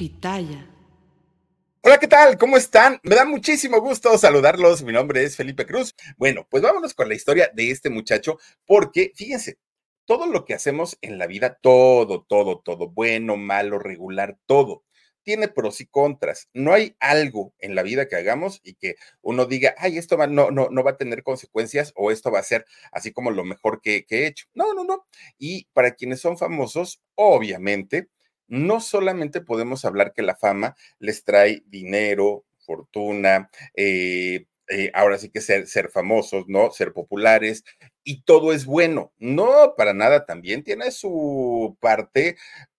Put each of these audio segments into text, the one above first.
Pitaya. Hola, ¿qué tal? ¿Cómo están? Me da muchísimo gusto saludarlos. Mi nombre es Felipe Cruz. Bueno, pues vámonos con la historia de este muchacho, porque fíjense, todo lo que hacemos en la vida, todo, todo, todo, bueno, malo, regular, todo, tiene pros y contras. No hay algo en la vida que hagamos y que uno diga, ay, esto va, no, no, no va a tener consecuencias o esto va a ser así como lo mejor que, que he hecho. No, no, no. Y para quienes son famosos, obviamente, no solamente podemos hablar que la fama les trae dinero, fortuna, eh, eh, ahora sí que ser, ser famosos, ¿no? Ser populares y todo es bueno. No, para nada, también tiene su parte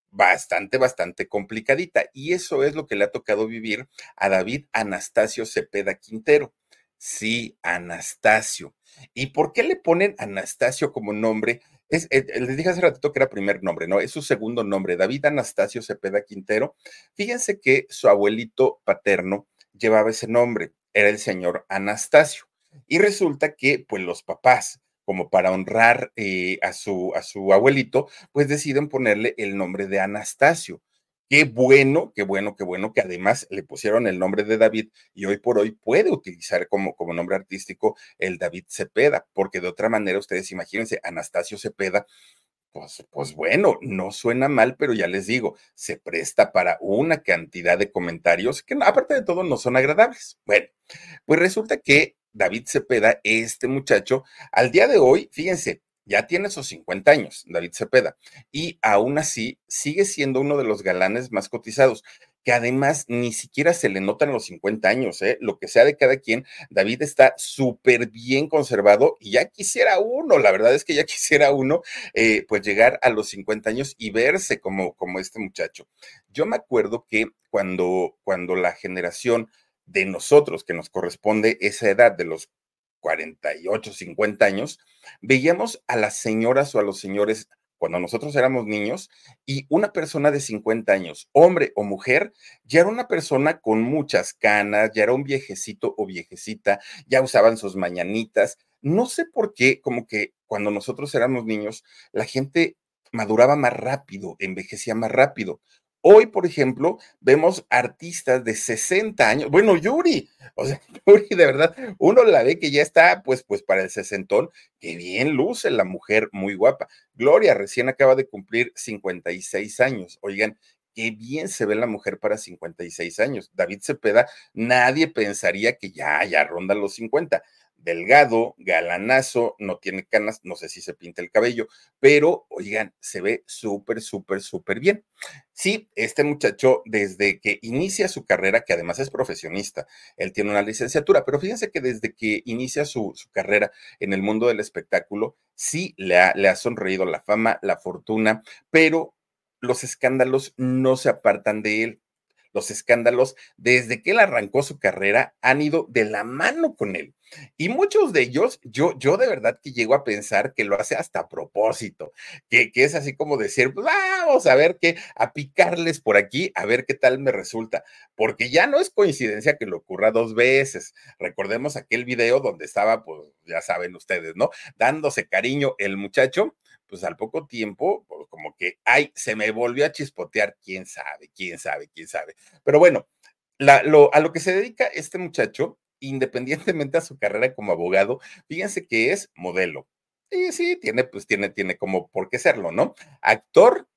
bastante, bastante complicadita. Y eso es lo que le ha tocado vivir a David Anastasio Cepeda Quintero. Sí, Anastasio. ¿Y por qué le ponen Anastasio como nombre? Es, eh, les dije hace ratito que era primer nombre, ¿no? Es su segundo nombre, David Anastasio Cepeda Quintero. Fíjense que su abuelito paterno llevaba ese nombre, era el señor Anastasio. Y resulta que, pues, los papás, como para honrar eh, a, su, a su abuelito, pues deciden ponerle el nombre de Anastasio. Qué bueno, qué bueno, qué bueno que además le pusieron el nombre de David y hoy por hoy puede utilizar como, como nombre artístico el David Cepeda, porque de otra manera ustedes imagínense, Anastasio Cepeda, pues, pues bueno, no suena mal, pero ya les digo, se presta para una cantidad de comentarios que aparte de todo no son agradables. Bueno, pues resulta que David Cepeda, este muchacho, al día de hoy, fíjense, ya tiene esos 50 años, David Cepeda, y aún así sigue siendo uno de los galanes más cotizados que además ni siquiera se le notan los 50 años, ¿eh? lo que sea de cada quien, David está súper bien conservado y ya quisiera uno, la verdad es que ya quisiera uno, eh, pues llegar a los 50 años y verse como, como este muchacho. Yo me acuerdo que cuando, cuando la generación de nosotros, que nos corresponde esa edad de los 48, 50 años, veíamos a las señoras o a los señores cuando nosotros éramos niños y una persona de 50 años, hombre o mujer, ya era una persona con muchas canas, ya era un viejecito o viejecita, ya usaban sus mañanitas. No sé por qué, como que cuando nosotros éramos niños, la gente maduraba más rápido, envejecía más rápido. Hoy, por ejemplo, vemos artistas de 60 años. Bueno, Yuri, o sea, Yuri, de verdad, uno la ve que ya está, pues, pues para el sesentón, que bien luce la mujer, muy guapa. Gloria recién acaba de cumplir 56 años. Oigan, qué bien se ve la mujer para 56 años. David Cepeda, nadie pensaría que ya, ya ronda los 50 delgado, galanazo, no tiene canas, no sé si se pinta el cabello, pero oigan, se ve súper, súper, súper bien. Sí, este muchacho desde que inicia su carrera, que además es profesionista, él tiene una licenciatura, pero fíjense que desde que inicia su, carrera en el mundo del espectáculo, sí le ha, le ha sonreído la fama, la fortuna, pero los escándalos no se apartan de él los escándalos, desde que él arrancó su carrera, han ido de la mano con él. Y muchos de ellos, yo, yo de verdad que llego a pensar que lo hace hasta a propósito, que, que es así como decir, pues vamos a ver qué, a picarles por aquí, a ver qué tal me resulta, porque ya no es coincidencia que lo ocurra dos veces. Recordemos aquel video donde estaba, pues ya saben ustedes, ¿no? Dándose cariño el muchacho pues al poco tiempo, pues, como que, ay, se me volvió a chispotear, quién sabe, quién sabe, quién sabe. Pero bueno, a lo que se dedica este muchacho, independientemente a su carrera como abogado, fíjense que es modelo. Y sí, tiene, pues tiene, tiene como por qué serlo, ¿no? Actor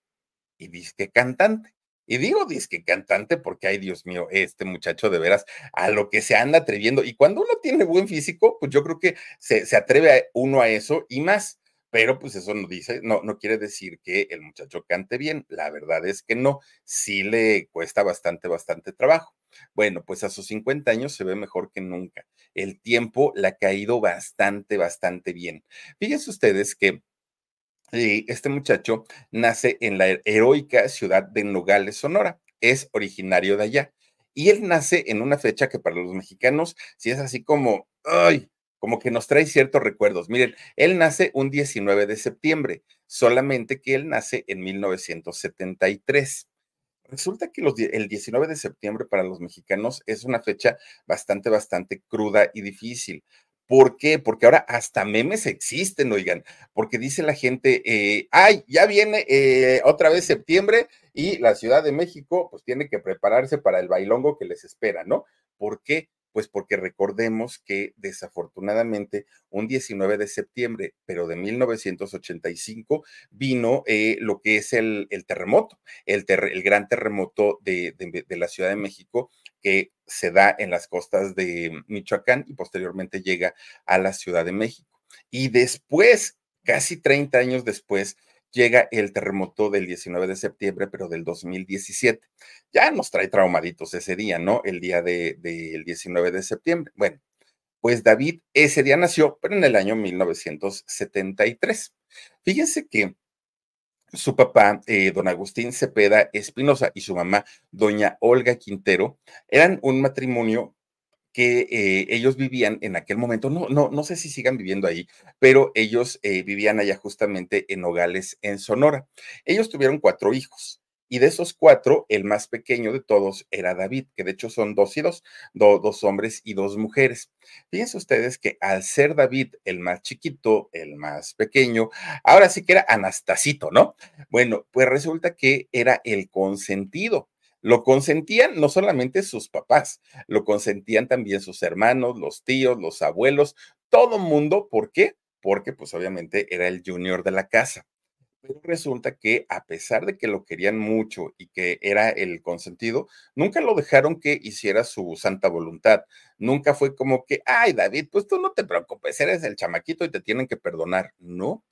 y disque cantante. Y digo disque cantante porque, ay Dios mío, este muchacho de veras a lo que se anda atreviendo. Y cuando uno tiene buen físico, pues yo creo que se, se atreve uno a eso y más pero pues eso no dice, no, no quiere decir que el muchacho cante bien. La verdad es que no, sí le cuesta bastante, bastante trabajo. Bueno, pues a sus 50 años se ve mejor que nunca. El tiempo le ha caído bastante, bastante bien. Fíjense ustedes que eh, este muchacho nace en la heroica ciudad de Nogales, Sonora. Es originario de allá. Y él nace en una fecha que para los mexicanos sí es así como, ay, como que nos trae ciertos recuerdos. Miren, él nace un 19 de septiembre, solamente que él nace en 1973. Resulta que el 19 de septiembre para los mexicanos es una fecha bastante, bastante cruda y difícil. ¿Por qué? Porque ahora hasta memes existen, oigan, porque dice la gente, eh, ay, ya viene eh, otra vez septiembre y la Ciudad de México pues tiene que prepararse para el bailongo que les espera, ¿no? ¿Por qué? Pues porque recordemos que desafortunadamente un 19 de septiembre, pero de 1985, vino eh, lo que es el, terremoto, el, el, gran terremoto de, de la Ciudad de México que se da en las costas de Michoacán y posteriormente llega a la Ciudad de México. Y después, casi 30 años después, llega el terremoto del 19 de septiembre, pero del 2017. Ya nos trae traumaditos ese día, ¿no? El día del de, 19 de septiembre. Bueno, pues David ese día nació, pero en el año 1973. Fíjense que su papá, eh, don Agustín Cepeda Espinosa, y su mamá, doña Olga Quintero, eran un matrimonio que eh, ellos vivían en aquel momento, no, no, no sé si sigan viviendo ahí, pero ellos eh, vivían allá justamente en Nogales, en Sonora. Ellos tuvieron cuatro hijos. Y de esos cuatro, el más pequeño de todos era David, que de hecho son dos y dos, dos hombres y dos mujeres. Fíjense ustedes que al ser David el más chiquito, el más pequeño, ahora sí que era Anastasito, ¿no? Bueno, pues resulta que era el consentido. Lo consentían no solamente sus papás, lo consentían también sus hermanos, los tíos, los abuelos, todo mundo. ¿Por qué? Porque pues obviamente era el junior de la casa. Pero resulta que a pesar de que lo querían mucho y que era el consentido, nunca lo dejaron que hiciera su santa voluntad. Nunca fue como que, ay, David, pues tú no te preocupes, eres el chamaquito y te tienen que perdonar. No,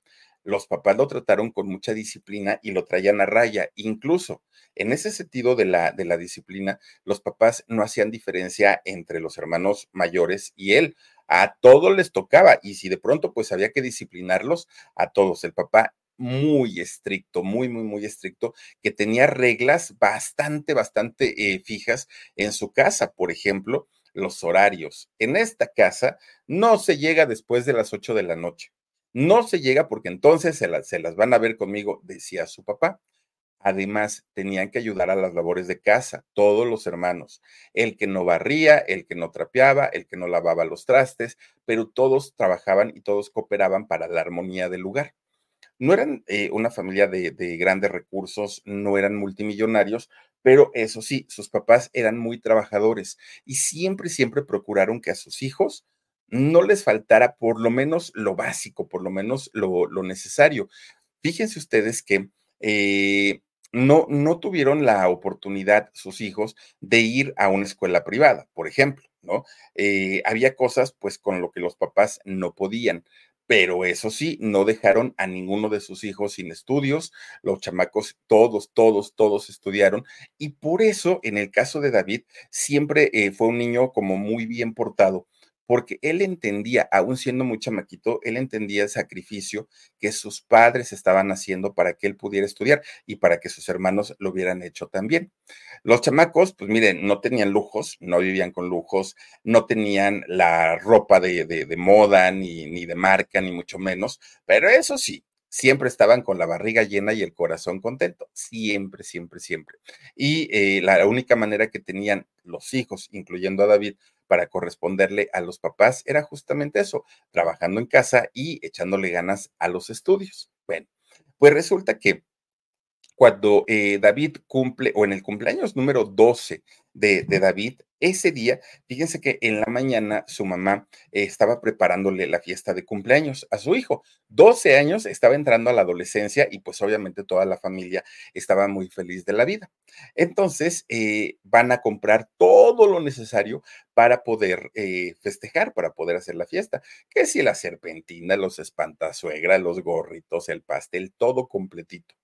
los papás lo trataron con mucha disciplina y lo traían a raya. Incluso en ese sentido de la, disciplina, los papás no hacían diferencia entre los hermanos mayores y él. A todos les tocaba y si de pronto pues había que disciplinarlos, a todos. El papá muy estricto, muy, muy, muy estricto, que tenía reglas bastante, bastante eh, fijas en su casa. Por ejemplo, los horarios. En esta casa no se llega después de las 8 de la noche. No se llega porque entonces se, las van a ver conmigo, decía su papá. Además, tenían que ayudar a las labores de casa, todos los hermanos. El que no barría, el que no trapeaba, el que no lavaba los trastes, pero todos trabajaban y todos cooperaban para la armonía del lugar. No eran eh, una familia de grandes recursos, no eran multimillonarios, pero eso sí, sus papás eran muy trabajadores y siempre, siempre procuraron que a sus hijos no les faltara por lo menos lo básico, por lo menos lo, necesario. Fíjense ustedes que eh, no, no tuvieron la oportunidad sus hijos de ir a una escuela privada, por ejemplo, ¿no? Eh, había cosas pues con lo que los papás no podían pero eso sí, no dejaron a ninguno de sus hijos sin estudios, los chamacos, todos, todos, todos estudiaron, y por eso, en el caso de David, siempre eh, fue un niño como muy bien portado, porque él entendía, aún siendo muy chamaquito, él entendía el sacrificio que sus padres estaban haciendo para que él pudiera estudiar y para que sus hermanos lo hubieran hecho también. Los chamacos, pues miren, no tenían lujos, no vivían con lujos, no tenían la ropa de, de, moda, ni, ni de marca, ni mucho menos, pero eso sí, siempre estaban con la barriga llena y el corazón contento, siempre, siempre, siempre. Y eh, la única manera que tenían los hijos, incluyendo a David, para corresponderle a los papás era justamente eso, trabajando en casa y echándole ganas a los estudios. Bueno, pues resulta que cuando eh, David cumple, o en el cumpleaños número 12 de, David, Ese día, fíjense que en la mañana su mamá estaba preparándole la fiesta de cumpleaños a su hijo. 12 años, estaba entrando a la adolescencia y pues obviamente toda la familia estaba muy feliz de la vida. Entonces, eh, van a comprar todo lo necesario para poder eh, festejar, para poder hacer la fiesta. Que si la serpentina, los espantasuegra, los gorritos, el pastel, todo completito.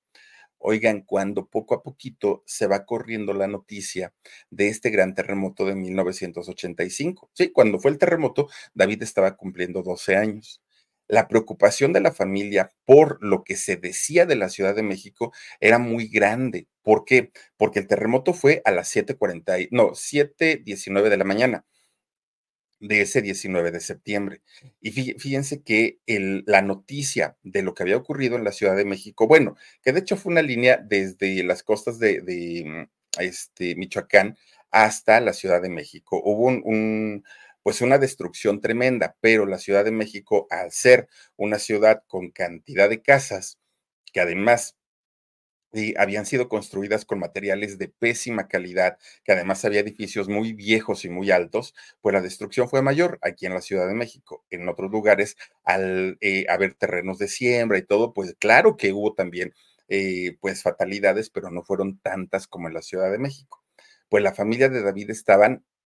Oigan, cuando poco a poquito se va corriendo la noticia de este gran terremoto de 1985. Sí, cuando fue el terremoto, David estaba cumpliendo 12 años. La preocupación de la familia por lo que se decía de la Ciudad de México era muy grande. ¿Por qué? Porque el terremoto fue a las 7:40, no, 7:19 de la mañana de ese 19 de septiembre. Y fíjense que la noticia de lo que había ocurrido en la Ciudad de México, bueno, que de hecho fue una línea desde las costas de, este, Michoacán hasta la Ciudad de México. Hubo un, pues una destrucción tremenda, pero la Ciudad de México, al ser una ciudad con cantidad de casas, que además y habían sido construidas con materiales de pésima calidad, que además había edificios muy viejos y muy altos, pues la destrucción fue mayor aquí en la Ciudad de México. En otros lugares, al eh, haber terrenos de siembra y todo, pues claro que hubo también eh, pues fatalidades, pero no fueron tantas como en la Ciudad de México. Pues la familia de David estaban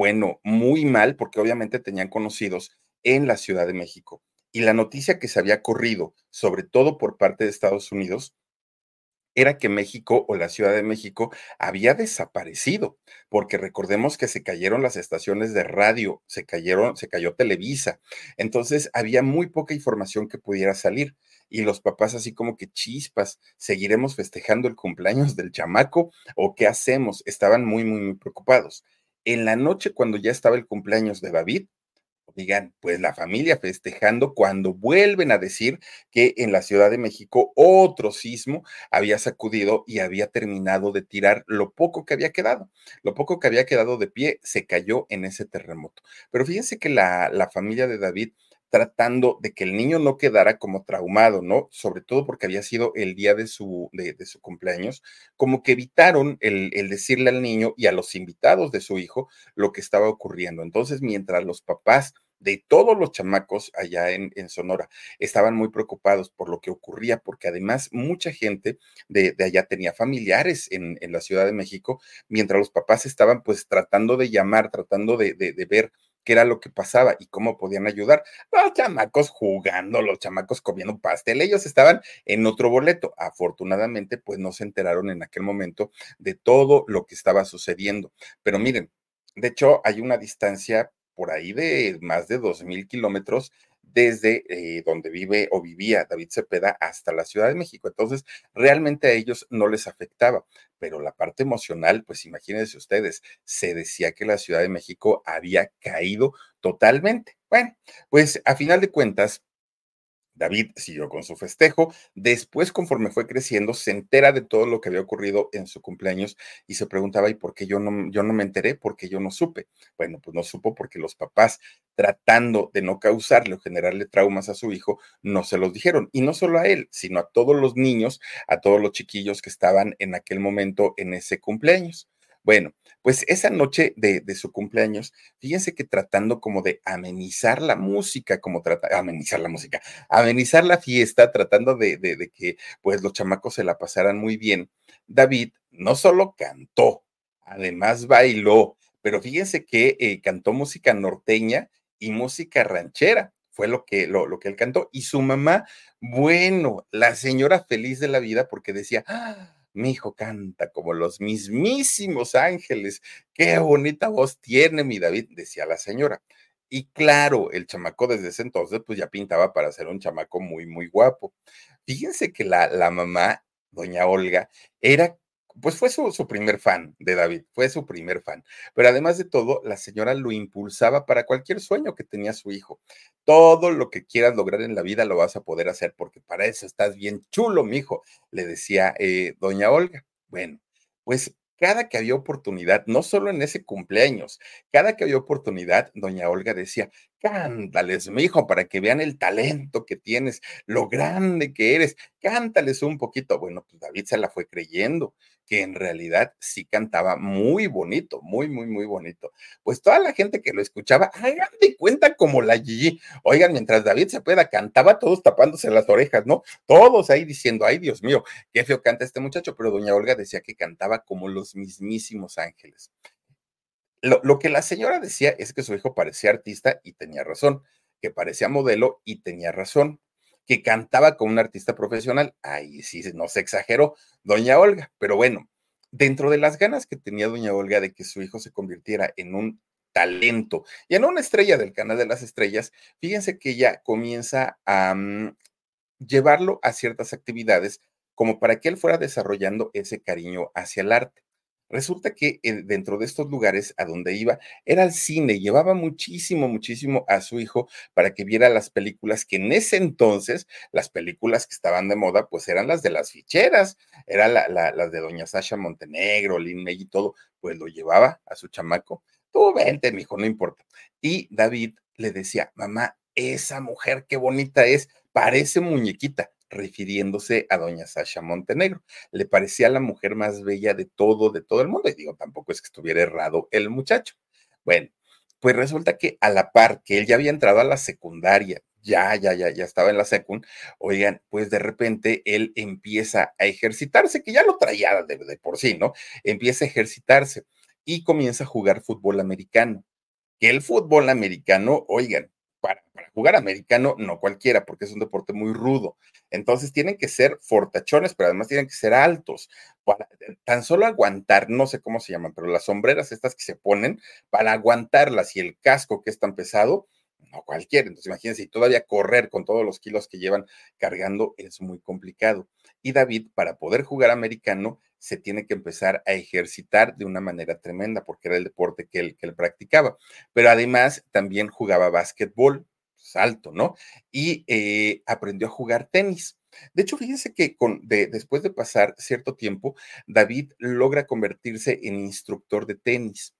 Bueno, muy mal, porque obviamente tenían conocidos en la Ciudad de México. Y la noticia que se había corrido, sobre todo por parte de Estados Unidos, era que México o la Ciudad de México había desaparecido, porque recordemos que se cayeron las estaciones de radio, se cayeron, se cayó Televisa. Entonces había muy poca información que pudiera salir. Y los papás así como que chispas, ¿seguiremos festejando el cumpleaños del chamaco o qué hacemos? Estaban muy, muy, muy preocupados en la noche cuando ya estaba el cumpleaños de David, digan, pues la familia festejando cuando vuelven a decir que en la Ciudad de México otro sismo había sacudido y había terminado de tirar lo poco que había quedado. Lo poco que había quedado de pie se cayó en ese terremoto. Pero fíjense que la, la familia de David tratando de que el niño no quedara como traumado, ¿no? Sobre todo porque había sido el día de su, de, su cumpleaños, como que evitaron el, decirle al niño y a los invitados de su hijo lo que estaba ocurriendo. Entonces, mientras los papás de todos los chamacos allá en, Sonora estaban muy preocupados por lo que ocurría, porque además mucha gente de, de allá tenía familiares en, en, la Ciudad de México, mientras los papás estaban pues tratando de llamar, tratando de, de, de ver qué era lo que pasaba y cómo podían ayudar. Los chamacos jugando, los chamacos comiendo pastel, ellos estaban en otro boleto. Afortunadamente, pues no se enteraron en aquel momento de todo lo que estaba sucediendo. Pero miren, de hecho, hay una distancia por ahí de más de dos mil kilómetros desde eh, donde vive o vivía David Cepeda hasta la Ciudad de México. Entonces, realmente a ellos no les afectaba, pero la parte emocional, pues imagínense ustedes, se decía que la Ciudad de México había caído totalmente. Bueno, pues a final de cuentas, David siguió con su festejo. Después, conforme fue creciendo, se entera de todo lo que había ocurrido en su cumpleaños y se preguntaba, ¿y por qué yo no, yo no me enteré? ¿Por qué yo no supe? Bueno, pues no supo porque los papás, tratando de no causarle o generarle traumas a su hijo, no se los dijeron. Y no solo a él, sino a todos los niños, a todos los chiquillos que estaban en aquel momento en ese cumpleaños. Bueno, pues esa noche de, su cumpleaños, fíjense que tratando como de amenizar la música, como trata, amenizar la música, amenizar la fiesta, tratando de, de, que pues los chamacos se la pasaran muy bien, David no solo cantó, además bailó, pero fíjense que eh, cantó música norteña y música ranchera fue lo que, lo, lo, que él cantó. Y su mamá, bueno, la señora feliz de la vida porque decía, ¡Ah! Mi hijo canta como los mismísimos ángeles. Qué bonita voz tiene mi David, decía la señora. Y claro, el chamaco desde ese entonces, pues ya pintaba para ser un chamaco muy, muy guapo. Fíjense que la, la mamá, doña Olga, era pues fue su, su, primer fan de David, fue su primer fan. Pero además de todo, la señora lo impulsaba para cualquier sueño que tenía su hijo. Todo lo que quieras lograr en la vida lo vas a poder hacer porque para eso estás bien chulo, mijo, le decía eh, doña Olga. Bueno, pues cada que había oportunidad, no solo en ese cumpleaños, cada que había oportunidad, doña Olga decía, cántales, mi hijo, para que vean el talento que tienes, lo grande que eres, cántales un poquito. Bueno, pues David se la fue creyendo que en realidad sí cantaba muy bonito, muy, muy, muy bonito. Pues toda la gente que lo escuchaba, hagan de cuenta como la Gigi. Oigan, mientras David se pueda, cantaba todos tapándose las orejas, ¿no? Todos ahí diciendo, ay Dios mío, qué feo canta este muchacho, pero doña Olga decía que cantaba como los mismísimos ángeles. Lo, que la señora decía es que su hijo parecía artista y tenía razón, que parecía modelo y tenía razón que cantaba con un artista profesional. Ahí sí, no se exageró, doña Olga. Pero bueno, dentro de las ganas que tenía doña Olga de que su hijo se convirtiera en un talento y en una estrella del canal de las estrellas, fíjense que ella comienza a mm, llevarlo a ciertas actividades como para que él fuera desarrollando ese cariño hacia el arte. Resulta que eh, dentro de estos lugares a donde iba era el cine, llevaba muchísimo, muchísimo a su hijo para que viera las películas que en ese entonces, las películas que estaban de moda, pues eran las de las ficheras, eran las de Doña Sasha Montenegro, Lin May y todo, pues lo llevaba a su chamaco. Tú vente, hijo, no importa. Y David le decía, mamá, esa mujer qué bonita es, parece muñequita refiriéndose a doña Sasha Montenegro. Le parecía la mujer más bella de todo, de todo el mundo. Y digo, tampoco es que estuviera errado el muchacho. Bueno, pues resulta que a la par que él ya había entrado a la secundaria, ya, ya, ya, ya estaba en la secund, oigan, pues de repente él empieza a ejercitarse, que ya lo traía de, de por sí, ¿no? Empieza a ejercitarse y comienza a jugar fútbol americano. Que el fútbol americano, oigan, para, jugar americano, no cualquiera, porque es un deporte muy rudo. Entonces tienen que ser fortachones, pero además tienen que ser altos. Para eh, tan solo aguantar, no sé cómo se llaman, pero las sombreras estas que se ponen para aguantarlas y el casco que es tan pesado, no cualquiera. Entonces imagínense, y todavía correr con todos los kilos que llevan cargando es muy complicado. Y David, para poder jugar americano, se tiene que empezar a ejercitar de una manera tremenda, porque era el deporte que él, que practicaba. Pero además también jugaba básquetbol, salto, ¿no? Y eh, aprendió a jugar tenis. De hecho, fíjense que después de pasar cierto tiempo, David logra convertirse en instructor de tenis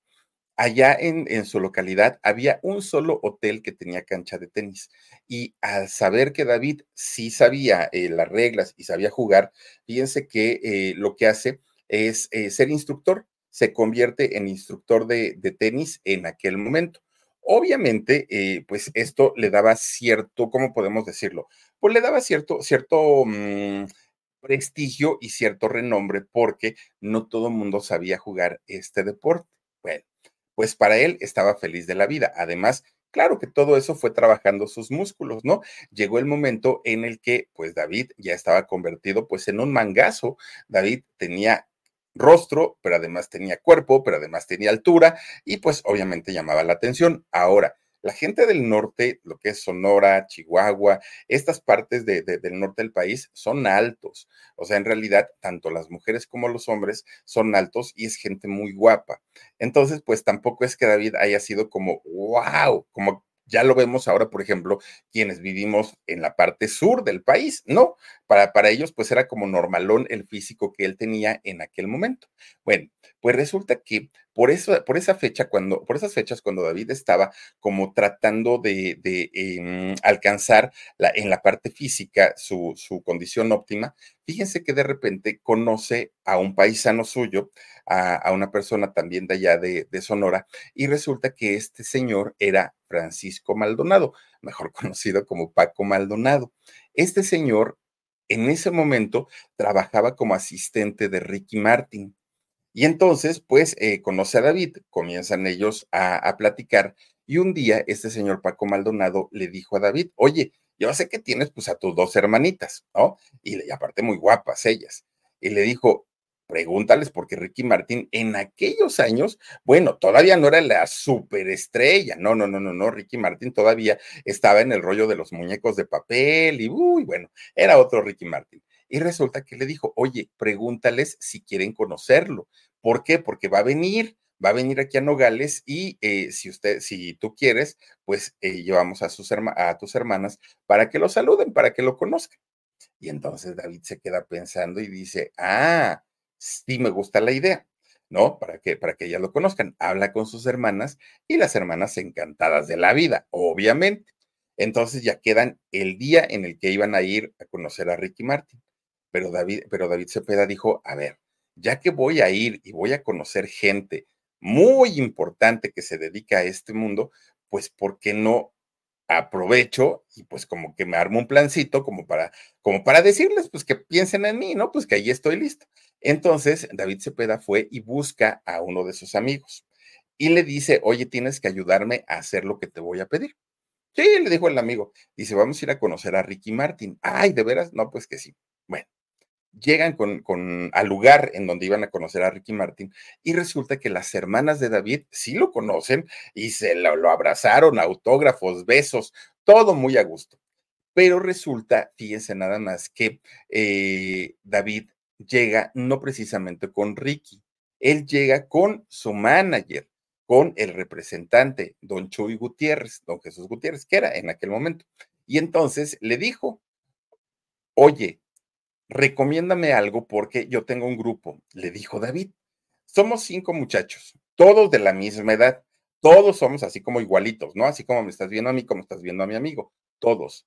allá en, su localidad había un solo hotel que tenía cancha de tenis. Y al saber que David sí sabía eh, las reglas y sabía jugar, fíjense que eh, lo que hace es eh, ser instructor, se convierte en instructor de, tenis en aquel momento. Obviamente, pues esto le daba cierto, ¿cómo podemos decirlo? Pues le daba cierto, cierto mm, prestigio y cierto renombre porque no todo el mundo sabía jugar este deporte. Bueno, pues para él estaba feliz de la vida. Además, claro que todo eso fue trabajando sus músculos, ¿no? Llegó el momento en el que, pues David ya estaba convertido pues en un mangazo. David tenía rostro, pero además tenía cuerpo, pero además tenía altura y pues obviamente llamaba la atención. Ahora, la gente del norte, lo que es Sonora, Chihuahua, estas partes del norte del país son altos. O sea, en realidad, tanto las mujeres como los hombres son altos y es gente muy guapa. Entonces, pues tampoco es que David haya sido como, wow, como ya lo vemos ahora, por ejemplo, quienes vivimos en la parte sur del país, ¿no? Para, para ellos, pues era como normalón el físico que él tenía en aquel momento. Bueno, pues resulta que por, eso, por esa fecha, cuando, por esas fechas, cuando David estaba como tratando de, em, alcanzar en la parte física su, su condición óptima, fíjense que de repente conoce a un paisano suyo, a, una persona también de allá de, Sonora, y resulta que este señor era Francisco Maldonado, mejor conocido como Paco Maldonado. Este señor en ese momento trabajaba como asistente de Ricky Martin. Y entonces, pues, eh, conoce a David, comienzan ellos a, platicar y un día este señor Paco Maldonado le dijo a David, oye, yo sé que tienes pues a tus dos hermanitas, ¿no? Y, y aparte muy guapas ellas. Y le dijo, pregúntales porque Ricky Martín en aquellos años, bueno, todavía no era la superestrella, no, no, no, no, no, Ricky Martín todavía estaba en el rollo de los muñecos de papel y, uy, bueno, era otro Ricky Martín. Y resulta que le dijo, oye, pregúntales si quieren conocerlo. ¿Por qué? Porque va a venir, va a venir aquí a Nogales y eh, si usted, si tú quieres, pues eh, llevamos a, sus a tus hermanas para que lo saluden, para que lo conozcan. Y entonces David se queda pensando y dice, ah, sí me gusta la idea, ¿no? Para que, para que ellas lo conozcan. Habla con sus hermanas y las hermanas encantadas de la vida, obviamente. Entonces ya quedan el día en el que iban a ir a conocer a Ricky Martin. Pero David, pero David Cepeda dijo, a ver, ya que voy a ir y voy a conocer gente muy importante que se dedica a este mundo, pues ¿por qué no aprovecho y pues como que me armo un plancito como para, como para decirles pues que piensen en mí, ¿no? Pues que ahí estoy listo. Entonces David Cepeda fue y busca a uno de sus amigos y le dice, oye, tienes que ayudarme a hacer lo que te voy a pedir. Sí, le dijo el amigo. Dice, vamos a ir a conocer a Ricky Martin. Ay, ¿de veras? No, pues que sí. Llegan con, con, al lugar en donde iban a conocer a Ricky Martin y resulta que las hermanas de David sí lo conocen y se lo, abrazaron, autógrafos, besos, todo muy a gusto. Pero resulta, fíjense nada más, que eh, David llega no precisamente con Ricky, él llega con su manager, con el representante, don Chuy Gutiérrez, don Jesús Gutiérrez, que era en aquel momento. Y entonces le dijo, oye, recomiéndame algo porque yo tengo un grupo, le dijo David. Somos cinco muchachos, todos de la misma edad, todos somos así como igualitos, ¿no? Así como me estás viendo a mí, como estás viendo a mi amigo, todos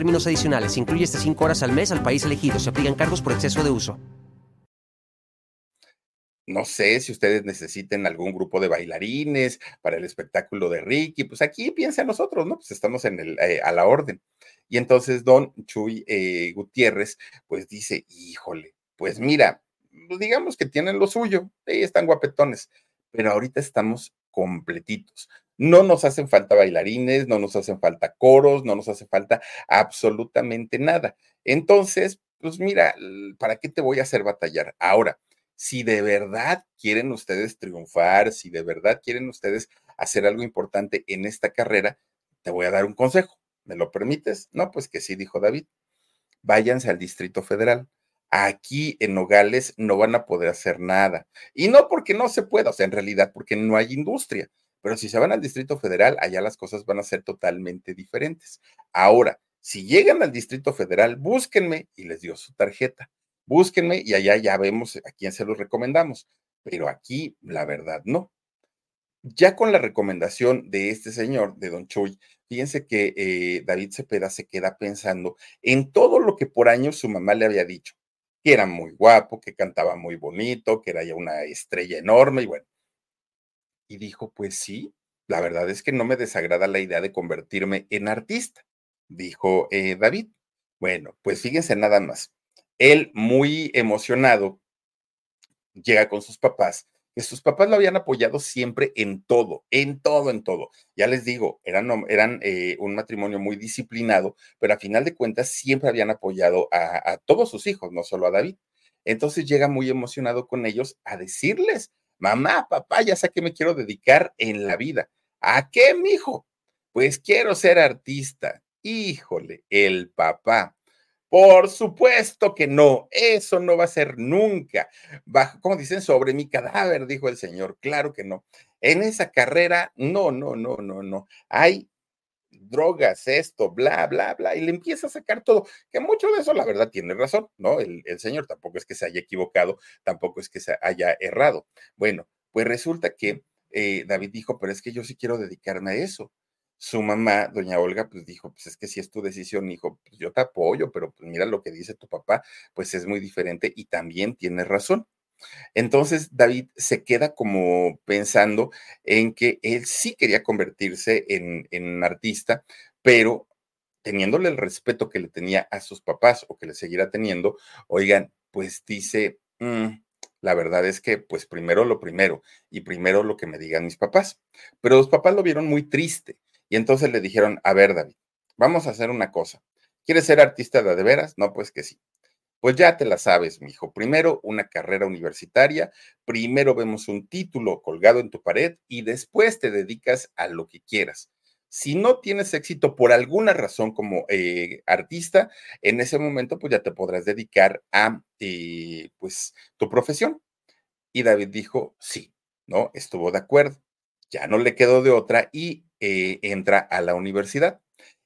términos adicionales. Incluye hasta 5 horas al mes al país elegido. Se aplican cargos por exceso de uso. No sé si ustedes necesiten algún grupo de bailarines para el espectáculo de Ricky. Pues aquí piensa nosotros, ¿no? Pues estamos en eh, a la orden. Y entonces don Chuy eh, Gutiérrez, pues dice, híjole, pues mira, digamos que tienen lo suyo, ahí están guapetones, pero ahorita estamos completitos. No nos hacen falta bailarines, no nos hacen falta coros, no nos hace falta absolutamente nada. Entonces, pues mira, ¿para qué te voy a hacer batallar? Ahora, si de verdad quieren ustedes triunfar, si de verdad quieren ustedes hacer algo importante en esta carrera, te voy a dar un consejo. ¿Me lo permites? No, pues que sí, dijo David. Váyanse al Distrito Federal. Aquí en Nogales no van a poder hacer nada. Y no porque no se pueda, o sea, en realidad porque no hay industria. Pero si se van al Distrito Federal, allá las cosas van a ser totalmente diferentes. Ahora, si llegan al Distrito Federal, búsquenme y les dio su tarjeta. Búsquenme y allá ya vemos a quién se los recomendamos. Pero aquí, la verdad, no. Ya con la recomendación de este señor, de Don Chuy, fíjense que eh, David Cepeda se queda pensando en todo lo que por años su mamá le había dicho, que era muy guapo, que cantaba muy bonito, que era ya una estrella enorme y bueno, y dijo, pues sí, la verdad es que no me desagrada la idea de convertirme en artista, dijo eh, David. Bueno, pues fíjense nada más. Él, muy emocionado, llega con sus papás, que sus papás lo habían apoyado siempre en todo, en todo, en todo. Ya les digo, eran, eran eh, un matrimonio muy disciplinado, pero a final de cuentas siempre habían apoyado a, a todos sus hijos, no solo a David. Entonces llega muy emocionado con ellos a decirles Mamá, papá, ya sé a qué me quiero dedicar en la vida. ¿A qué, mijo? Pues quiero ser artista. Híjole, el papá. Por supuesto que no, eso no va a ser nunca. Bajo, como dicen, sobre mi cadáver, dijo el señor. Claro que no. En esa carrera, no, no, no, no, no. Hay drogas, esto, bla, bla, bla, y le empieza a sacar todo, que mucho de eso la verdad tiene razón, ¿no? El, señor tampoco es que se haya equivocado, tampoco es que se haya errado. Bueno, pues resulta que eh, David dijo, pero es que yo sí quiero dedicarme a eso. Su mamá, doña Olga, pues dijo, pues es que si es tu decisión, hijo, pues yo te apoyo, pero pues mira lo que dice tu papá, pues es muy diferente y también tiene razón. Entonces David se queda como pensando en que él sí quería convertirse en, en artista, pero teniéndole el respeto que le tenía a sus papás o que le seguirá teniendo, oigan, pues dice, mm, la verdad es que, pues primero lo primero y primero lo que me digan mis papás. Pero los papás lo vieron muy triste y entonces le dijeron, a ver, David, vamos a hacer una cosa. ¿Quieres ser artista de, de veras? No, pues que sí. Pues ya te la sabes, mijo. Primero una carrera universitaria, primero vemos un título colgado en tu pared y después te dedicas a lo que quieras. Si no tienes éxito por alguna razón como eh, artista, en ese momento pues ya te podrás dedicar a eh, pues tu profesión. Y David dijo, sí, ¿no? Estuvo de acuerdo. Ya no le quedó de otra y eh, entra a la universidad.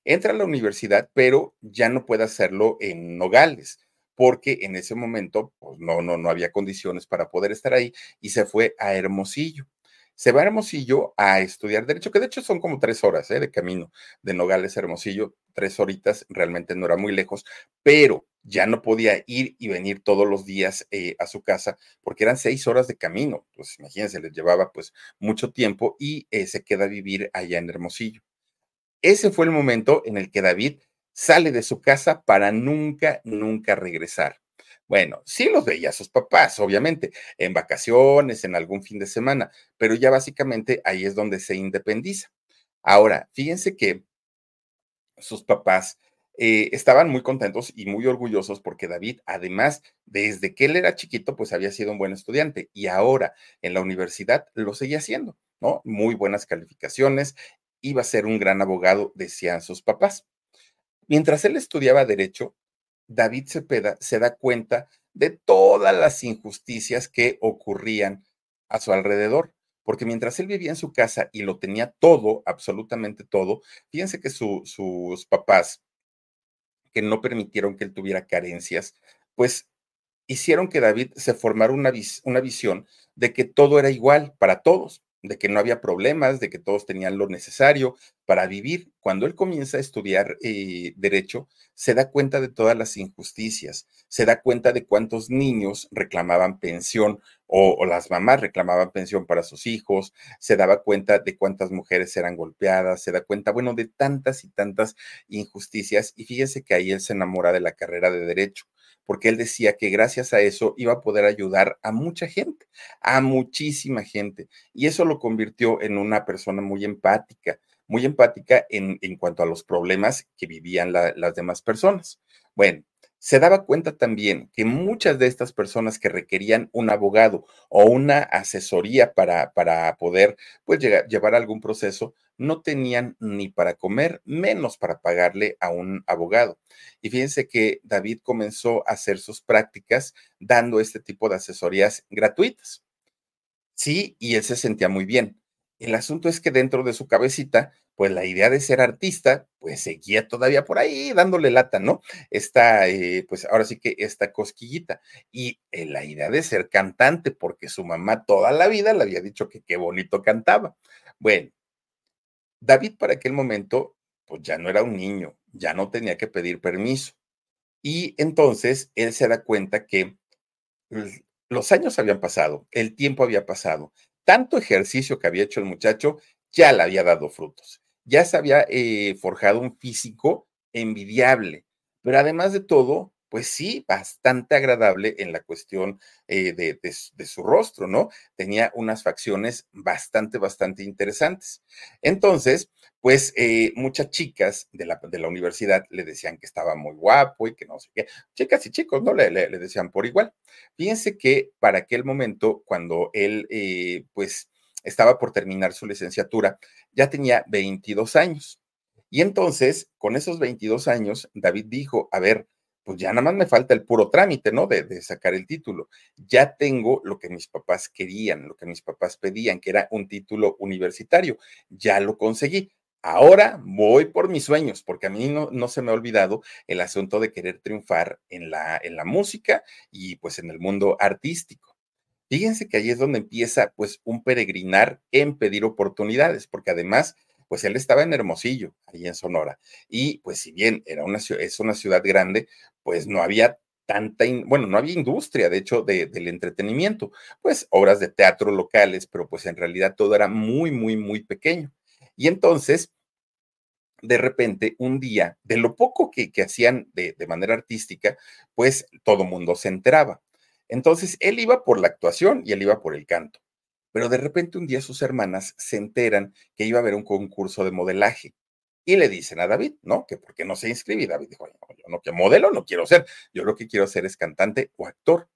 Entra a la universidad, pero ya no puede hacerlo en Nogales, porque en ese momento pues no, no, no había condiciones para poder estar ahí y se fue a Hermosillo se va a Hermosillo a estudiar Derecho, que de hecho son como tres horas ¿eh? de camino de Nogales a Hermosillo, tres horitas, realmente no era muy lejos, pero ya no podía ir y venir todos los días eh, a su casa porque eran seis horas de camino. Pues imagínense, les llevaba pues mucho tiempo y eh, se queda a vivir allá en Hermosillo. Ese fue el momento en el que David sale de su casa para nunca, nunca regresar. Bueno, sí los veía a sus papás, obviamente, en vacaciones, en algún fin de semana, pero ya básicamente ahí es donde se independiza. Ahora, fíjense que sus papás eh, estaban muy contentos y muy orgullosos porque David, además, desde que él era chiquito, pues había sido un buen estudiante y ahora en la universidad lo seguía haciendo, ¿no? Muy buenas calificaciones, iba a ser un gran abogado, decían sus papás. Mientras él estudiaba derecho, David Cepeda se da cuenta de todas las injusticias que ocurrían a su alrededor. Porque mientras él vivía en su casa y lo tenía todo, absolutamente todo, fíjense que sus papás, que no permitieron que él tuviera carencias, pues hicieron que David se formara una, una visión de que todo era igual para todos de que no había problemas, de que todos tenían lo necesario para vivir. Cuando él comienza a estudiar eh, derecho, se da cuenta de todas las injusticias, se da cuenta de cuántos niños reclamaban pensión o, o, las mamás reclamaban pensión para sus hijos, se daba cuenta de cuántas mujeres eran golpeadas, se da cuenta, bueno, de tantas y tantas injusticias. Y fíjese que ahí él se enamora de la carrera de derecho porque él decía que gracias a eso iba a poder ayudar a mucha gente, a muchísima gente. Y eso lo convirtió en una persona muy empática, muy empática en, en cuanto a los problemas que vivían las demás personas. Bueno, se daba cuenta también que muchas de estas personas que requerían un abogado o una asesoría para, para poder pues, llegar, llevar algún proceso, no tenían ni para comer, menos para pagarle a un abogado. Y fíjense que David comenzó a hacer sus prácticas dando este tipo de asesorías gratuitas. Sí, y él se sentía muy bien. El asunto es que dentro de su cabecita pues la idea de ser artista, pues seguía todavía por ahí dándole lata, ¿no? Esta, eh, pues ahora sí que esta cosquillita. Y eh, la idea de ser cantante, porque su mamá toda la vida le había dicho que qué bonito cantaba. Bueno, David para aquel momento, pues ya no era un niño, ya no tenía que pedir permiso. Y entonces él se da cuenta que los años habían pasado, el tiempo había pasado, tanto ejercicio que había hecho el muchacho ya le había dado frutos. Ya se había eh, forjado un físico envidiable, pero además de todo, pues sí, bastante agradable en la cuestión eh, de, su rostro, ¿no? Tenía unas facciones bastante, bastante interesantes. Entonces, pues eh, muchas chicas de la, de la, universidad le decían que estaba muy guapo y que no sé qué. Chicas y chicos, ¿no? Le, le, decían por igual. Fíjense que para aquel momento, cuando él, pues, estaba por terminar su licenciatura, ya tenía 22 años. Y entonces, con esos 22 años, David dijo, a ver, pues ya nada más me falta el puro trámite, ¿no? De, sacar el título. Ya tengo lo que mis papás querían, lo que mis papás pedían, que era un título universitario. Ya lo conseguí. Ahora voy por mis sueños, porque a mí no, no, se me ha olvidado el asunto de querer triunfar en la, en la música y pues en el mundo artístico. Fíjense que ahí es donde empieza pues un peregrinar en pedir oportunidades, porque además pues él estaba en Hermosillo, ahí en Sonora, y pues si bien era una, es una ciudad grande, pues no había tanta, bueno, no había industria, de hecho, de, del entretenimiento, pues obras de teatro locales, pero pues en realidad todo era muy, muy, muy pequeño. Y entonces, de repente, un día, de lo poco que, hacían de, de, manera artística, pues todo mundo se enteraba. Entonces, él iba por la actuación y él iba por el canto. Pero de repente un día sus hermanas se enteran que iba a haber un concurso de modelaje y le dicen a David, ¿no? Que por qué no se inscribe. Y David dijo, no, yo no que modelo no quiero ser, yo lo que quiero ser es cantante o actor.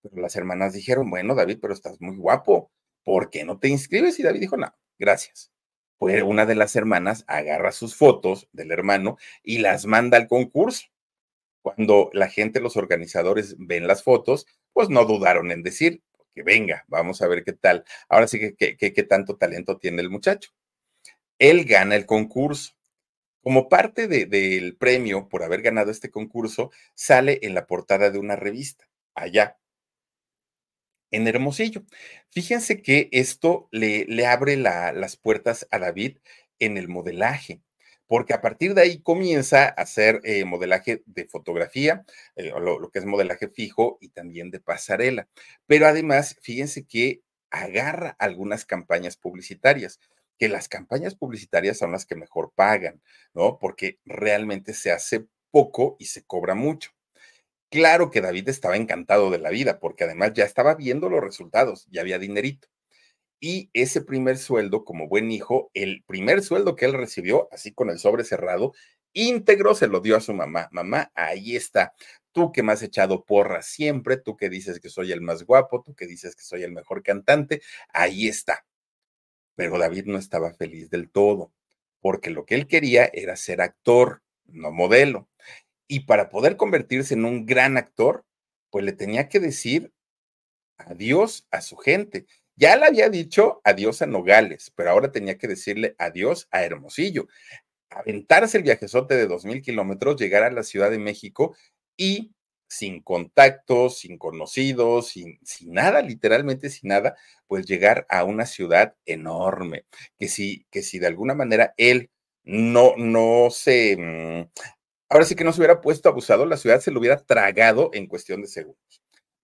Pero las hermanas dijeron, bueno, David, pero estás muy guapo, ¿por qué no te inscribes? Y David dijo, no, gracias. Pues una de las hermanas agarra sus fotos del hermano y las manda al concurso. Cuando la gente, los organizadores ven las fotos, pues no dudaron en decir, que venga, vamos a ver qué tal. Ahora sí que qué tanto talento tiene el muchacho. Él gana el concurso. Como parte del premio por haber ganado este concurso, sale en la portada de una revista, allá, en Hermosillo. Fíjense que esto le, le abre las puertas a David en el modelaje porque a partir de ahí comienza a hacer eh, modelaje de fotografía, eh, lo, que es modelaje fijo y también de pasarela. Pero además, fíjense que agarra algunas campañas publicitarias, que las campañas publicitarias son las que mejor pagan, ¿no? Porque realmente se hace poco y se cobra mucho. Claro que David estaba encantado de la vida, porque además ya estaba viendo los resultados, ya había dinerito y ese primer sueldo, como buen hijo, el primer sueldo que él recibió, así con el sobre cerrado, íntegro se lo dio a su mamá. Mamá, ahí está. Tú que me has echado porra siempre, tú que dices que soy el más guapo, tú que dices que soy el mejor cantante, ahí está. Pero David no estaba feliz del todo, porque lo que él quería era ser actor, no modelo. Y para poder convertirse en un gran actor, pues le tenía que decir adiós a su gente ya le había dicho adiós a Nogales, pero ahora tenía que decirle adiós a Hermosillo. Aventarse el viajezote de dos mil kilómetros, llegar a la Ciudad de México y sin contactos, sin conocidos, sin, sin, nada, literalmente sin nada, pues llegar a una ciudad enorme, que si, que si de alguna manera él no, no se, mm, ahora sí que no se hubiera puesto abusado, la ciudad se lo hubiera tragado en cuestión de segundos.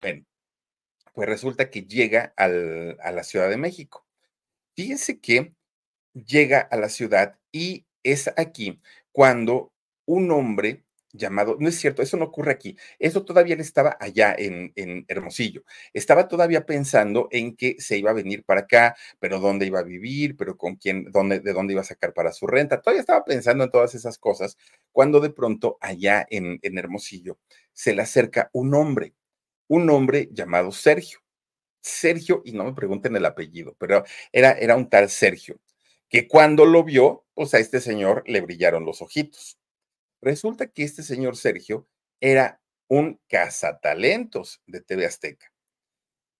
Bueno, pues resulta que llega a la Ciudad de México. Fíjense que llega a la ciudad y es aquí cuando un hombre llamado, no es cierto, eso no ocurre aquí, eso todavía estaba allá en, en, Hermosillo, estaba todavía pensando en que se iba a venir para acá, pero dónde iba a vivir, pero con quién, dónde, de dónde iba a sacar para su renta, todavía estaba pensando en todas esas cosas, cuando de pronto allá en, en Hermosillo se le acerca un hombre, un hombre llamado Sergio. Sergio, y no me pregunten el apellido, pero era, era un tal Sergio, que cuando lo vio, pues a este señor le brillaron los ojitos. Resulta que este señor Sergio era un cazatalentos de TV Azteca.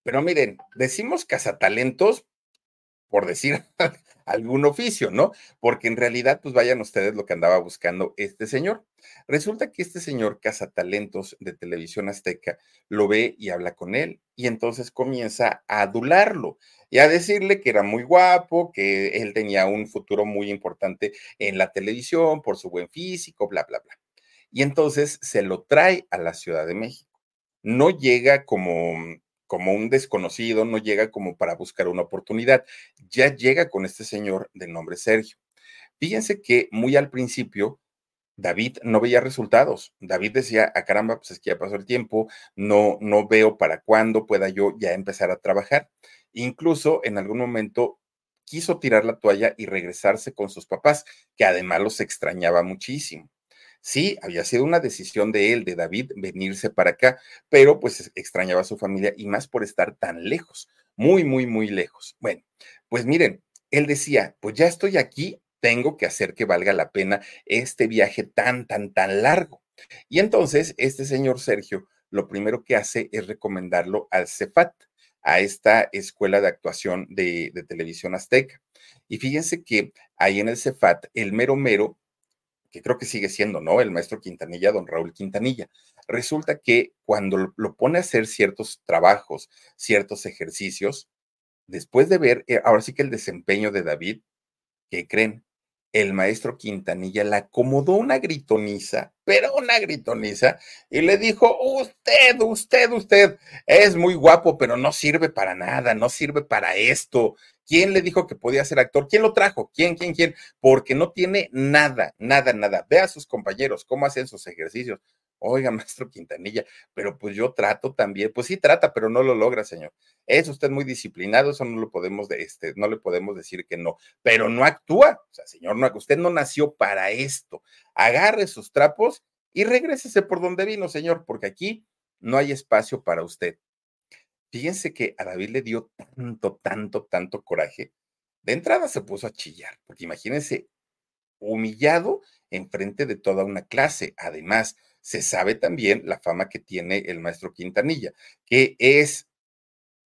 Pero miren, decimos cazatalentos por decir algún oficio, ¿no? Porque en realidad, pues vayan ustedes lo que andaba buscando este señor. Resulta que este señor cazatalentos de televisión azteca lo ve y habla con él y entonces comienza a adularlo y a decirle que era muy guapo, que él tenía un futuro muy importante en la televisión por su buen físico, bla, bla, bla. Y entonces se lo trae a la Ciudad de México. No llega como como un desconocido, no llega como para buscar una oportunidad, ya llega con este señor de nombre Sergio. Fíjense que muy al principio David no veía resultados. David decía, a ah, caramba, pues es que ya pasó el tiempo, no, no veo para cuándo pueda yo ya empezar a trabajar. Incluso en algún momento quiso tirar la toalla y regresarse con sus papás, que además los extrañaba muchísimo. Sí, había sido una decisión de él, de David, venirse para acá, pero pues extrañaba a su familia y más por estar tan lejos, muy, muy, muy lejos. Bueno, pues miren, él decía, pues ya estoy aquí, tengo que hacer que valga la pena este viaje tan, tan, tan largo. Y entonces este señor Sergio lo primero que hace es recomendarlo al CEFAT, a esta escuela de actuación de, de televisión azteca. Y fíjense que ahí en el Cefat, el mero mero, que creo que sigue siendo, ¿no? El maestro Quintanilla, don Raúl Quintanilla. Resulta que cuando lo pone a hacer ciertos trabajos, ciertos ejercicios, después de ver, eh, ahora sí que el desempeño de David, ¿qué creen? El maestro Quintanilla le acomodó una gritoniza, pero una gritoniza, y le dijo, usted, usted, usted, es muy guapo, pero no sirve para nada, no sirve para esto. ¿Quién le dijo que podía ser actor? ¿Quién lo trajo? ¿Quién, quién, quién? Porque no tiene nada, nada, nada. Ve a sus compañeros cómo hacen sus ejercicios. Oiga, maestro Quintanilla, pero pues yo trato también. Pues sí trata, pero no lo logra, señor. Es usted muy disciplinado, eso no lo podemos, este, no le podemos decir que no, pero no actúa. O sea, señor, no, usted no nació para esto. Agarre sus trapos y regrésese por donde vino, señor, porque aquí no hay espacio para usted. Fíjense que a David le dio tanto, tanto, tanto coraje. De entrada se puso a chillar, porque imagínense, humillado en frente de toda una clase. Además, se sabe también la fama que tiene el maestro Quintanilla, que es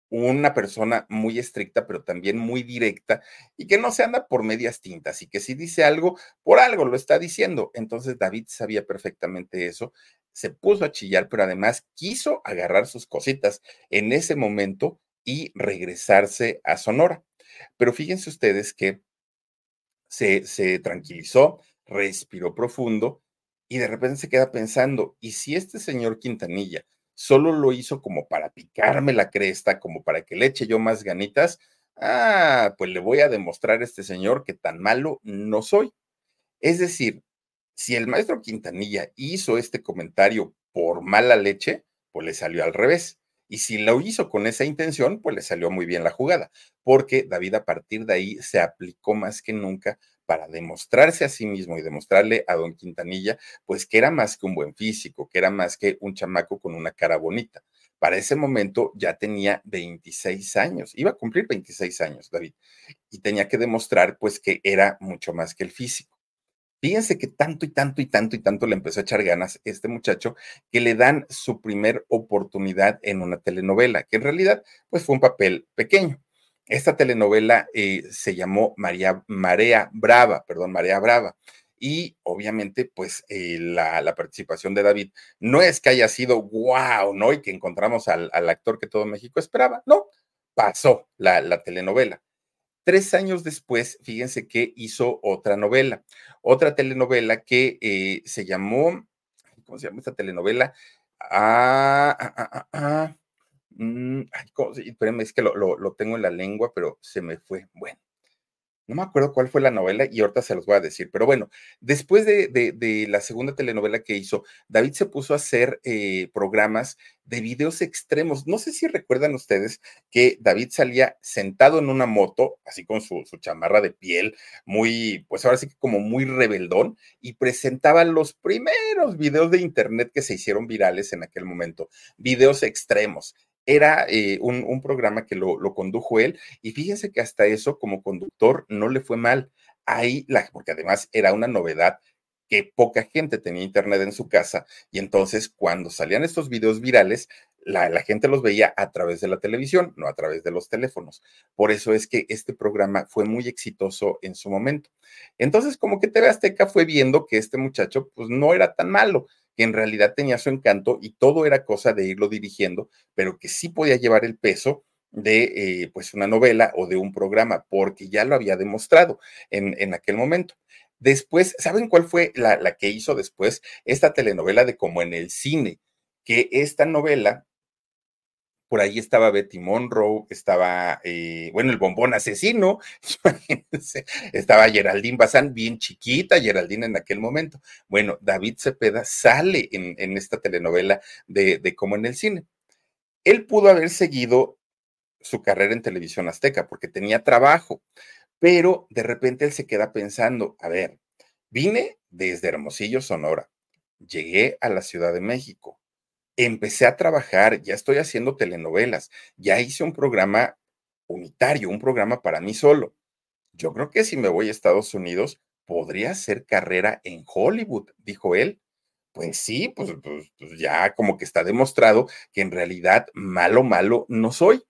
una persona muy estricta, pero también muy directa y que no se anda por medias tintas y que si dice algo, por algo lo está diciendo. Entonces David sabía perfectamente eso, se puso a chillar, pero además quiso agarrar sus cositas en ese momento y regresarse a Sonora. Pero fíjense ustedes que se, se tranquilizó, respiró profundo y de repente se queda pensando, ¿y si este señor Quintanilla solo lo hizo como para picarme la cresta, como para que le eche yo más ganitas? Ah, pues le voy a demostrar a este señor que tan malo no soy. Es decir, si el maestro Quintanilla hizo este comentario por mala leche, pues le salió al revés. Y si lo hizo con esa intención, pues le salió muy bien la jugada, porque David a partir de ahí se aplicó más que nunca para demostrarse a sí mismo y demostrarle a don Quintanilla, pues que era más que un buen físico, que era más que un chamaco con una cara bonita. Para ese momento ya tenía 26 años, iba a cumplir 26 años, David, y tenía que demostrar pues que era mucho más que el físico. Fíjense que tanto y tanto y tanto y tanto le empezó a echar ganas este muchacho que le dan su primer oportunidad en una telenovela, que en realidad pues fue un papel pequeño. Esta telenovela eh, se llamó María, Marea Brava, perdón, Marea Brava. Y obviamente, pues eh, la, participación de David no es que haya sido wow, ¿no? Y que encontramos al, actor que todo México esperaba, no, pasó la, telenovela. Tres años después, fíjense que hizo otra novela, otra telenovela que eh, se llamó, ¿cómo se llama esta telenovela? ah, ah, ah, ah, ah Mm, espérenme, es que lo, tengo en la lengua, pero se me fue. Bueno, no me acuerdo cuál fue la novela y ahorita se los voy a decir, pero bueno, después de, de, la segunda telenovela que hizo, David se puso a hacer eh, programas de videos extremos. No sé si recuerdan ustedes que David salía sentado en una moto, así con su, su chamarra de piel, muy, pues ahora sí que como muy rebeldón, y presentaba los primeros videos de internet que se hicieron virales en aquel momento, videos extremos era eh, un, programa que lo, condujo él y fíjense que hasta eso como conductor no le fue mal. Ahí, la, porque además era una novedad que poca gente tenía internet en su casa y entonces cuando salían estos videos virales, la, la, gente los veía a través de la televisión, no a través de los teléfonos. Por eso es que este programa fue muy exitoso en su momento. Entonces, como que TV Azteca fue viendo que este muchacho pues no era tan malo que en realidad tenía su encanto y todo era cosa de irlo dirigiendo, pero que sí podía llevar el peso de eh, pues una novela o de un programa, porque ya lo había demostrado en, en aquel momento. Después, ¿saben cuál fue la, la, que hizo después? Esta telenovela de como en el cine, que esta novela por ahí estaba Betty Monroe, estaba, eh, bueno, el bombón asesino, estaba Geraldine Bazán, bien chiquita, Geraldine en aquel momento. Bueno, David Cepeda sale en, esta telenovela de, de Como en el cine. Él pudo haber seguido su carrera en televisión azteca porque tenía trabajo, pero de repente él se queda pensando, a ver, vine desde Hermosillo, Sonora, llegué a la Ciudad de México, empecé a trabajar, ya estoy haciendo telenovelas, ya hice un programa unitario, un programa para mí solo. Yo creo que si me voy a Estados Unidos, podría hacer carrera en Hollywood, dijo él. Pues sí, pues, pues, pues, ya como que está demostrado que en realidad malo, malo no soy.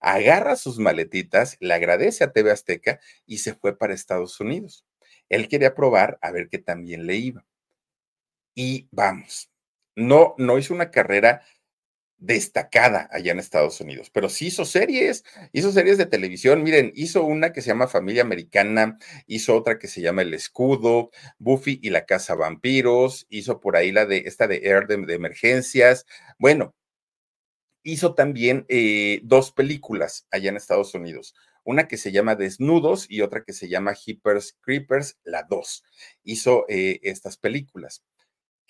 agarra sus maletitas, le agradece a TV Azteca y se fue para Estados Unidos. Él quería probar a ver qué también le iba. Y vamos, no, no hizo una carrera destacada allá en Estados Unidos, pero sí hizo series, hizo series de televisión, miren, hizo una que se llama Familia Americana, hizo otra que se llama El Escudo, Buffy y la Casa Vampiros, hizo por ahí la de esta de Air de, emergencias, bueno, hizo también eh, dos películas allá en Estados Unidos, una que se llama Desnudos y otra que se llama Hippers Creepers, la dos, hizo eh, estas películas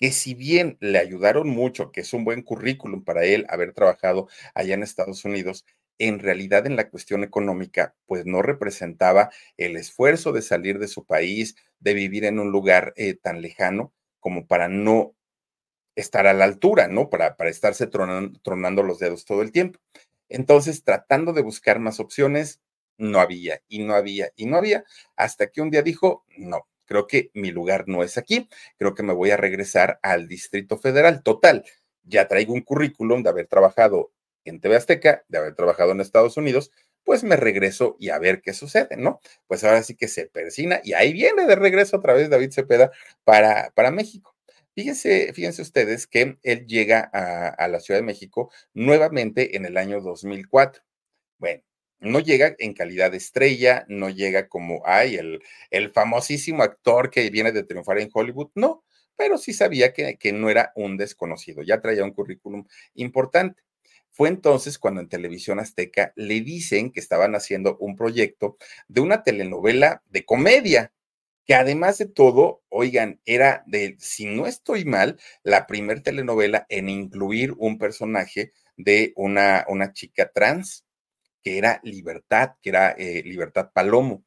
que si bien le ayudaron mucho, que es un buen currículum para él haber trabajado allá en Estados Unidos, en realidad en la cuestión económica, pues no representaba el esfuerzo de salir de su país, de vivir en un lugar eh, tan lejano como para no estar a la altura, ¿no? Para, para estarse tronando los dedos todo el tiempo. Entonces, tratando de buscar más opciones, no había y no había y no había, hasta que un día dijo, no, creo que mi lugar no es aquí, creo que me voy a regresar al Distrito Federal. Total, ya traigo un currículum de haber trabajado en TV Azteca, de haber trabajado en Estados Unidos, pues me regreso y a ver qué sucede, ¿no? Pues ahora sí que se persina y ahí viene de regreso otra vez David Cepeda para, para México. Fíjense, fíjense ustedes que él llega a, a la Ciudad de México nuevamente en el año 2004. Bueno, no llega en calidad de estrella, no llega como, ay, el, el famosísimo actor que viene de triunfar en Hollywood, no, pero sí sabía que, que no era un desconocido, ya traía un currículum importante. Fue entonces cuando en Televisión Azteca le dicen que estaban haciendo un proyecto de una telenovela de comedia, que además de todo, oigan, era de, si no estoy mal, la primer telenovela en incluir un personaje de una, una chica trans que era Libertad, que era eh, Libertad Palomo.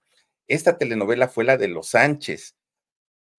Esta telenovela fue la de Los Sánchez.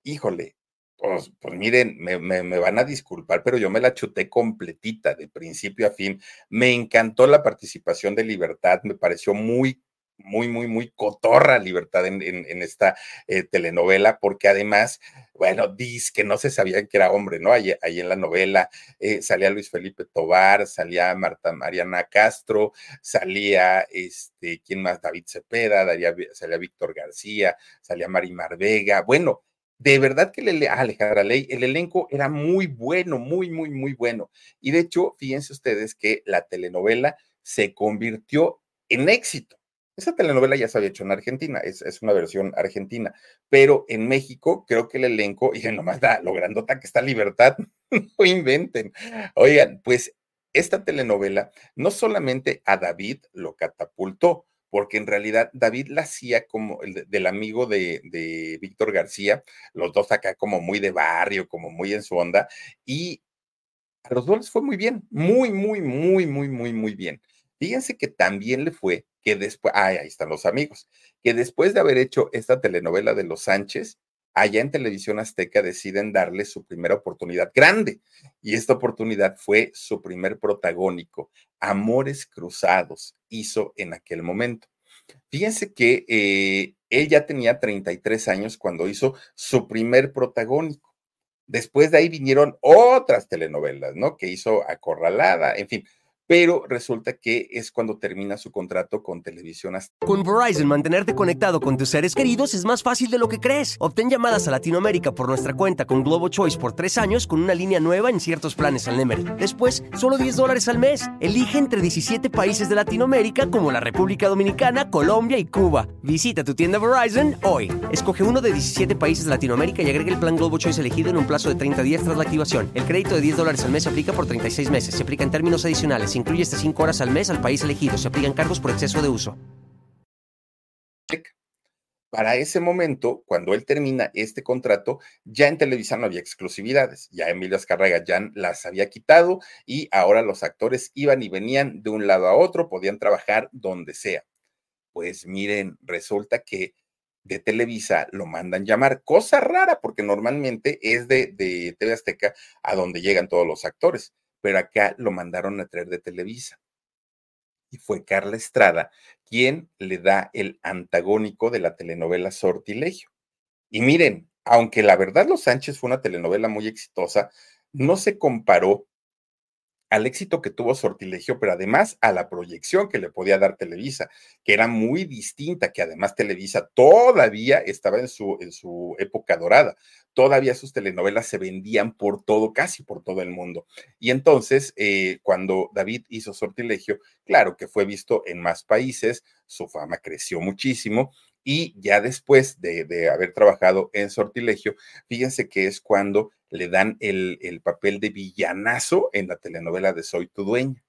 Híjole, pues, pues miren, me, me, van a disculpar, pero yo me la chuté completita, de principio a fin. Me encantó la participación de Libertad, me pareció muy muy, muy, muy cotorra Libertad en, esta eh, telenovela, porque además, bueno, dice que no se sabía que era hombre, ¿no? Ahí, en la novela eh, salía Luis Felipe Tobar, salía Marta Mariana Castro, salía, este, ¿quién más? David Cepeda, salía Víctor García, salía Marimar Vega, bueno. De verdad que le, ah, Alejandra Ley, el elenco era muy bueno, muy, muy, muy bueno. Y de hecho, fíjense ustedes que la telenovela se convirtió en éxito esa telenovela ya se había hecho en Argentina, es, una versión argentina, pero en México creo que el elenco, y nomás da lo grandota que está Libertad, no inventen. Oigan, pues esta telenovela no solamente a David lo catapultó, porque en realidad David la hacía como el del amigo de, de Víctor García, los dos acá como muy de barrio, como muy en su onda, y a los dos les fue muy bien, muy, muy, muy, muy, muy, muy bien. Fíjense que también le fue que después, ahí están los amigos, que después de haber hecho esta telenovela de los Sánchez, allá en Televisión Azteca deciden darle su primera oportunidad grande. Y esta oportunidad fue su primer protagónico, Amores Cruzados, hizo en aquel momento. Fíjense que eh, él ya tenía 33 años cuando hizo su primer protagónico. Después de ahí vinieron otras telenovelas, ¿no? Que hizo Acorralada, en fin, pero resulta que es cuando termina su contrato con Televisión Con Verizon, mantenerte conectado con tus seres queridos es más fácil de lo que crees. Obtén llamadas a Latinoamérica por nuestra cuenta con Globo Choice por tres años con una línea nueva en ciertos planes al Nemery. Después, solo 10 dólares al mes. Elige entre 17 países de Latinoamérica como la República Dominicana, Colombia y Cuba. Visita tu tienda Verizon hoy. Escoge uno de 17 países de Latinoamérica y agrega el plan Globo Choice elegido en un plazo de 30 días tras la activación. El crédito de 10 dólares al mes se aplica por 36 meses. Se aplica en términos adicionales incluye hasta 5 horas al mes al país elegido. Se aplican cargos por exceso de uso. Para ese momento, cuando él termina este contrato, ya en Televisa no había exclusividades. Ya Emilio Azcárraga ya las había quitado y ahora los actores iban y venían de un lado a otro, podían trabajar donde sea. Pues miren, resulta que de Televisa lo mandan llamar, cosa rara porque normalmente es de, de Azteca a donde llegan todos los actores pero acá lo mandaron a traer de Televisa. Y fue Carla Estrada quien le da el antagónico de la telenovela Sortilegio. Y miren, aunque la verdad Los Sánchez fue una telenovela muy exitosa, no se comparó al éxito que tuvo Sortilegio, pero además a la proyección que le podía dar Televisa, que era muy distinta, que además Televisa todavía estaba en su, en su época dorada. Todavía sus telenovelas se vendían por todo, casi por todo el mundo. Y entonces, eh, cuando David hizo Sortilegio, claro que fue visto en más países, su fama creció muchísimo y ya después de, haber trabajado en Sortilegio, fíjense que es cuando le dan el, el papel de villanazo en la telenovela de Soy tu dueña.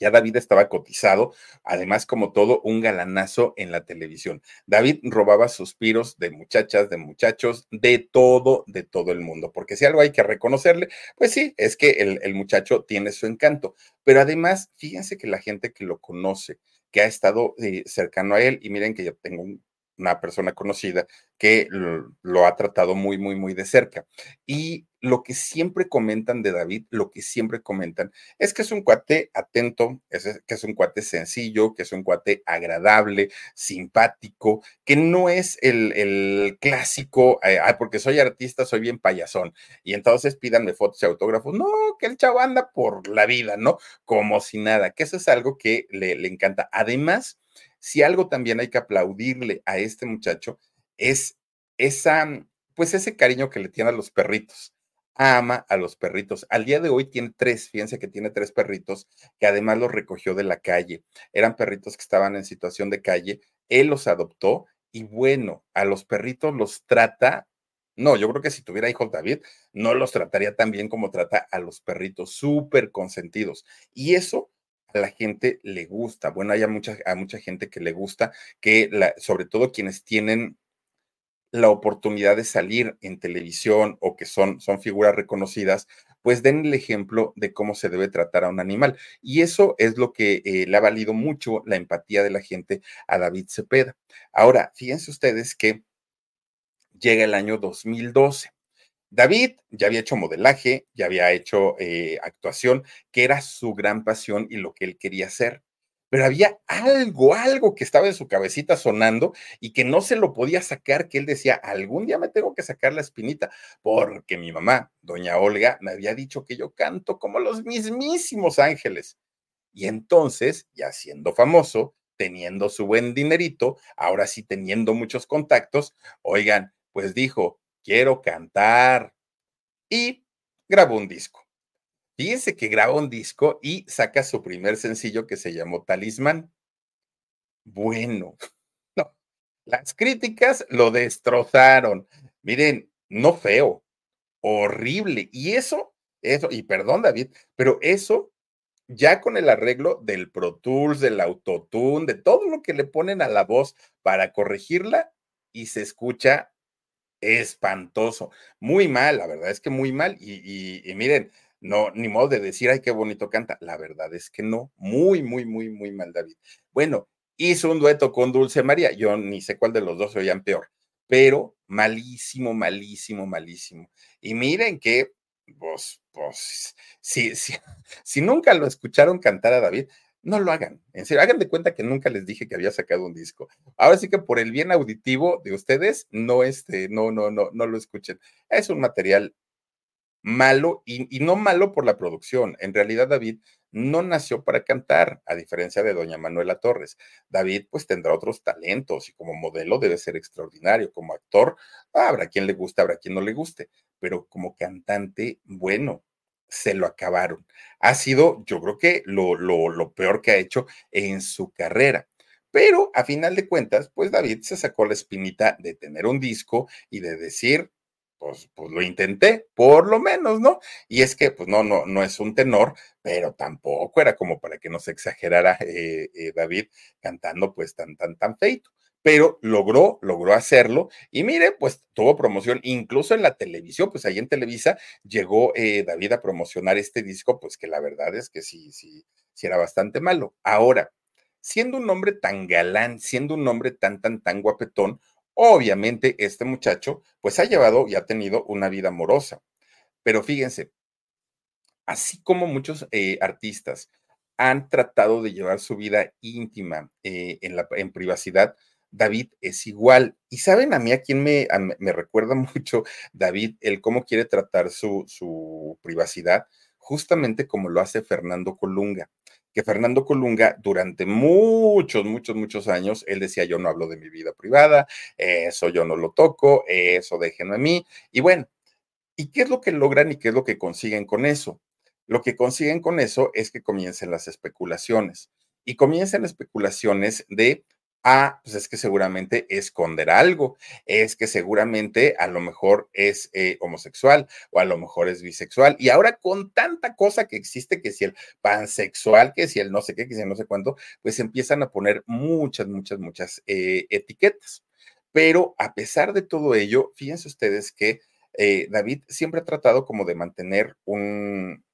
Ya David estaba cotizado, además como todo un galanazo en la televisión. David robaba suspiros de muchachas, de muchachos, de todo, de todo el mundo, porque si algo hay que reconocerle, pues sí, es que el, el muchacho tiene su encanto, pero además, fíjense que la gente que lo conoce, que ha estado eh, cercano a él. Y miren que yo tengo una persona conocida que lo, ha tratado muy, muy, muy de cerca. Y lo que siempre comentan de David, lo que siempre comentan, es que es un cuate atento, es, que es un cuate sencillo, que es un cuate agradable, simpático, que no es el, clásico, eh, porque soy artista, soy bien payasón, y entonces pídanme fotos y autógrafos. No, que el chavo anda por la vida, ¿no? Como si nada, que eso es algo que le, le encanta. Además, si algo también hay que aplaudirle a este muchacho, es esa, pues ese cariño que le tiene a los perritos ama a los perritos. Al día de hoy tiene tres, fíjense que tiene tres perritos que además los recogió de la calle. Eran perritos que estaban en situación de calle. Él los adoptó y bueno, a los perritos los trata. No, yo creo que si tuviera hijos David, no los trataría tan bien como trata a los perritos, súper consentidos. Y eso a la gente le gusta. Bueno, hay a mucha, mucha gente que le gusta, que la, sobre todo quienes tienen la oportunidad de salir en televisión o que son, son figuras reconocidas, pues den el ejemplo de cómo se debe tratar a un animal. Y eso es lo que eh, le ha valido mucho la empatía de la gente a David Cepeda. Ahora, fíjense ustedes que llega el año 2012. David ya había hecho modelaje, ya había hecho eh, actuación, que era su gran pasión y lo que él quería hacer pero había algo, algo que estaba en su cabecita sonando y que no se lo podía sacar, que él decía, algún día me tengo que sacar la espinita, porque mi mamá, doña Olga, me había dicho que yo canto como los mismísimos ángeles. Y entonces, ya siendo famoso, teniendo su buen dinerito, ahora sí teniendo muchos contactos, oigan, pues dijo, quiero cantar. Y grabó un disco. Fíjense que graba un disco y saca su primer sencillo que se llamó Talismán. Bueno, no, las críticas lo destrozaron. Miren, no feo, horrible. Y eso, eso, y perdón David, pero eso ya con el arreglo del Pro Tools, del Autotune, de todo lo que le ponen a la voz para corregirla y se escucha espantoso. Muy mal, la verdad es que muy mal. y, miren, no, ni modo de decir, ay, qué bonito canta. La verdad es que no. Muy, muy, muy, muy mal, David. Bueno, hizo un dueto con Dulce María. Yo ni sé cuál de los dos se oían peor, pero malísimo, malísimo, malísimo. Y miren que, pues, pues, si, si, si nunca lo escucharon cantar a David, no lo hagan. En serio, hagan de cuenta que nunca les dije que había sacado un disco. Ahora sí que por el bien auditivo de ustedes, no, este, no, no, no, no lo escuchen. Es un material malo y, no malo por la producción. En realidad, David no nació para cantar, a diferencia de doña Manuela Torres. David pues tendrá otros talentos y como modelo debe ser extraordinario. Como actor, habrá quien le guste, habrá quien no le guste, pero como cantante, bueno, se lo acabaron. Ha sido, yo creo que lo, lo, lo peor que ha hecho en su carrera. Pero a final de cuentas, pues David se sacó la espinita de tener un disco y de decir, pues, pues lo intenté, por lo menos, ¿no? Y es que, pues no, no, no es un tenor, pero tampoco era como para que no se exagerara eh, eh, David cantando pues tan, tan, tan feito. Pero logró, logró hacerlo y mire, pues tuvo promoción incluso en la televisión, pues ahí en Televisa llegó eh, David a promocionar este disco, pues que la verdad es que sí, sí, sí era bastante malo. Ahora, siendo un hombre tan galán, siendo un hombre tan, tan, tan guapetón, Obviamente, este muchacho, pues ha llevado y ha tenido una vida amorosa. Pero fíjense, así como muchos eh, artistas han tratado de llevar su vida íntima eh, en, la, en privacidad, David es igual. Y saben a mí a quién me, me recuerda mucho David, el cómo quiere tratar su, su privacidad, justamente como lo hace Fernando Colunga que Fernando Colunga durante muchos, muchos, muchos años, él decía, yo no hablo de mi vida privada, eso yo no lo toco, eso déjenme a mí. Y bueno, ¿y qué es lo que logran y qué es lo que consiguen con eso? Lo que consiguen con eso es que comiencen las especulaciones y comiencen especulaciones de Ah, pues es que seguramente esconder algo, es que seguramente a lo mejor es eh, homosexual o a lo mejor es bisexual. Y ahora con tanta cosa que existe, que si el pansexual, que si el no sé qué, que si el no sé cuánto, pues empiezan a poner muchas, muchas, muchas eh, etiquetas. Pero a pesar de todo ello, fíjense ustedes que eh, David siempre ha tratado como de mantener un,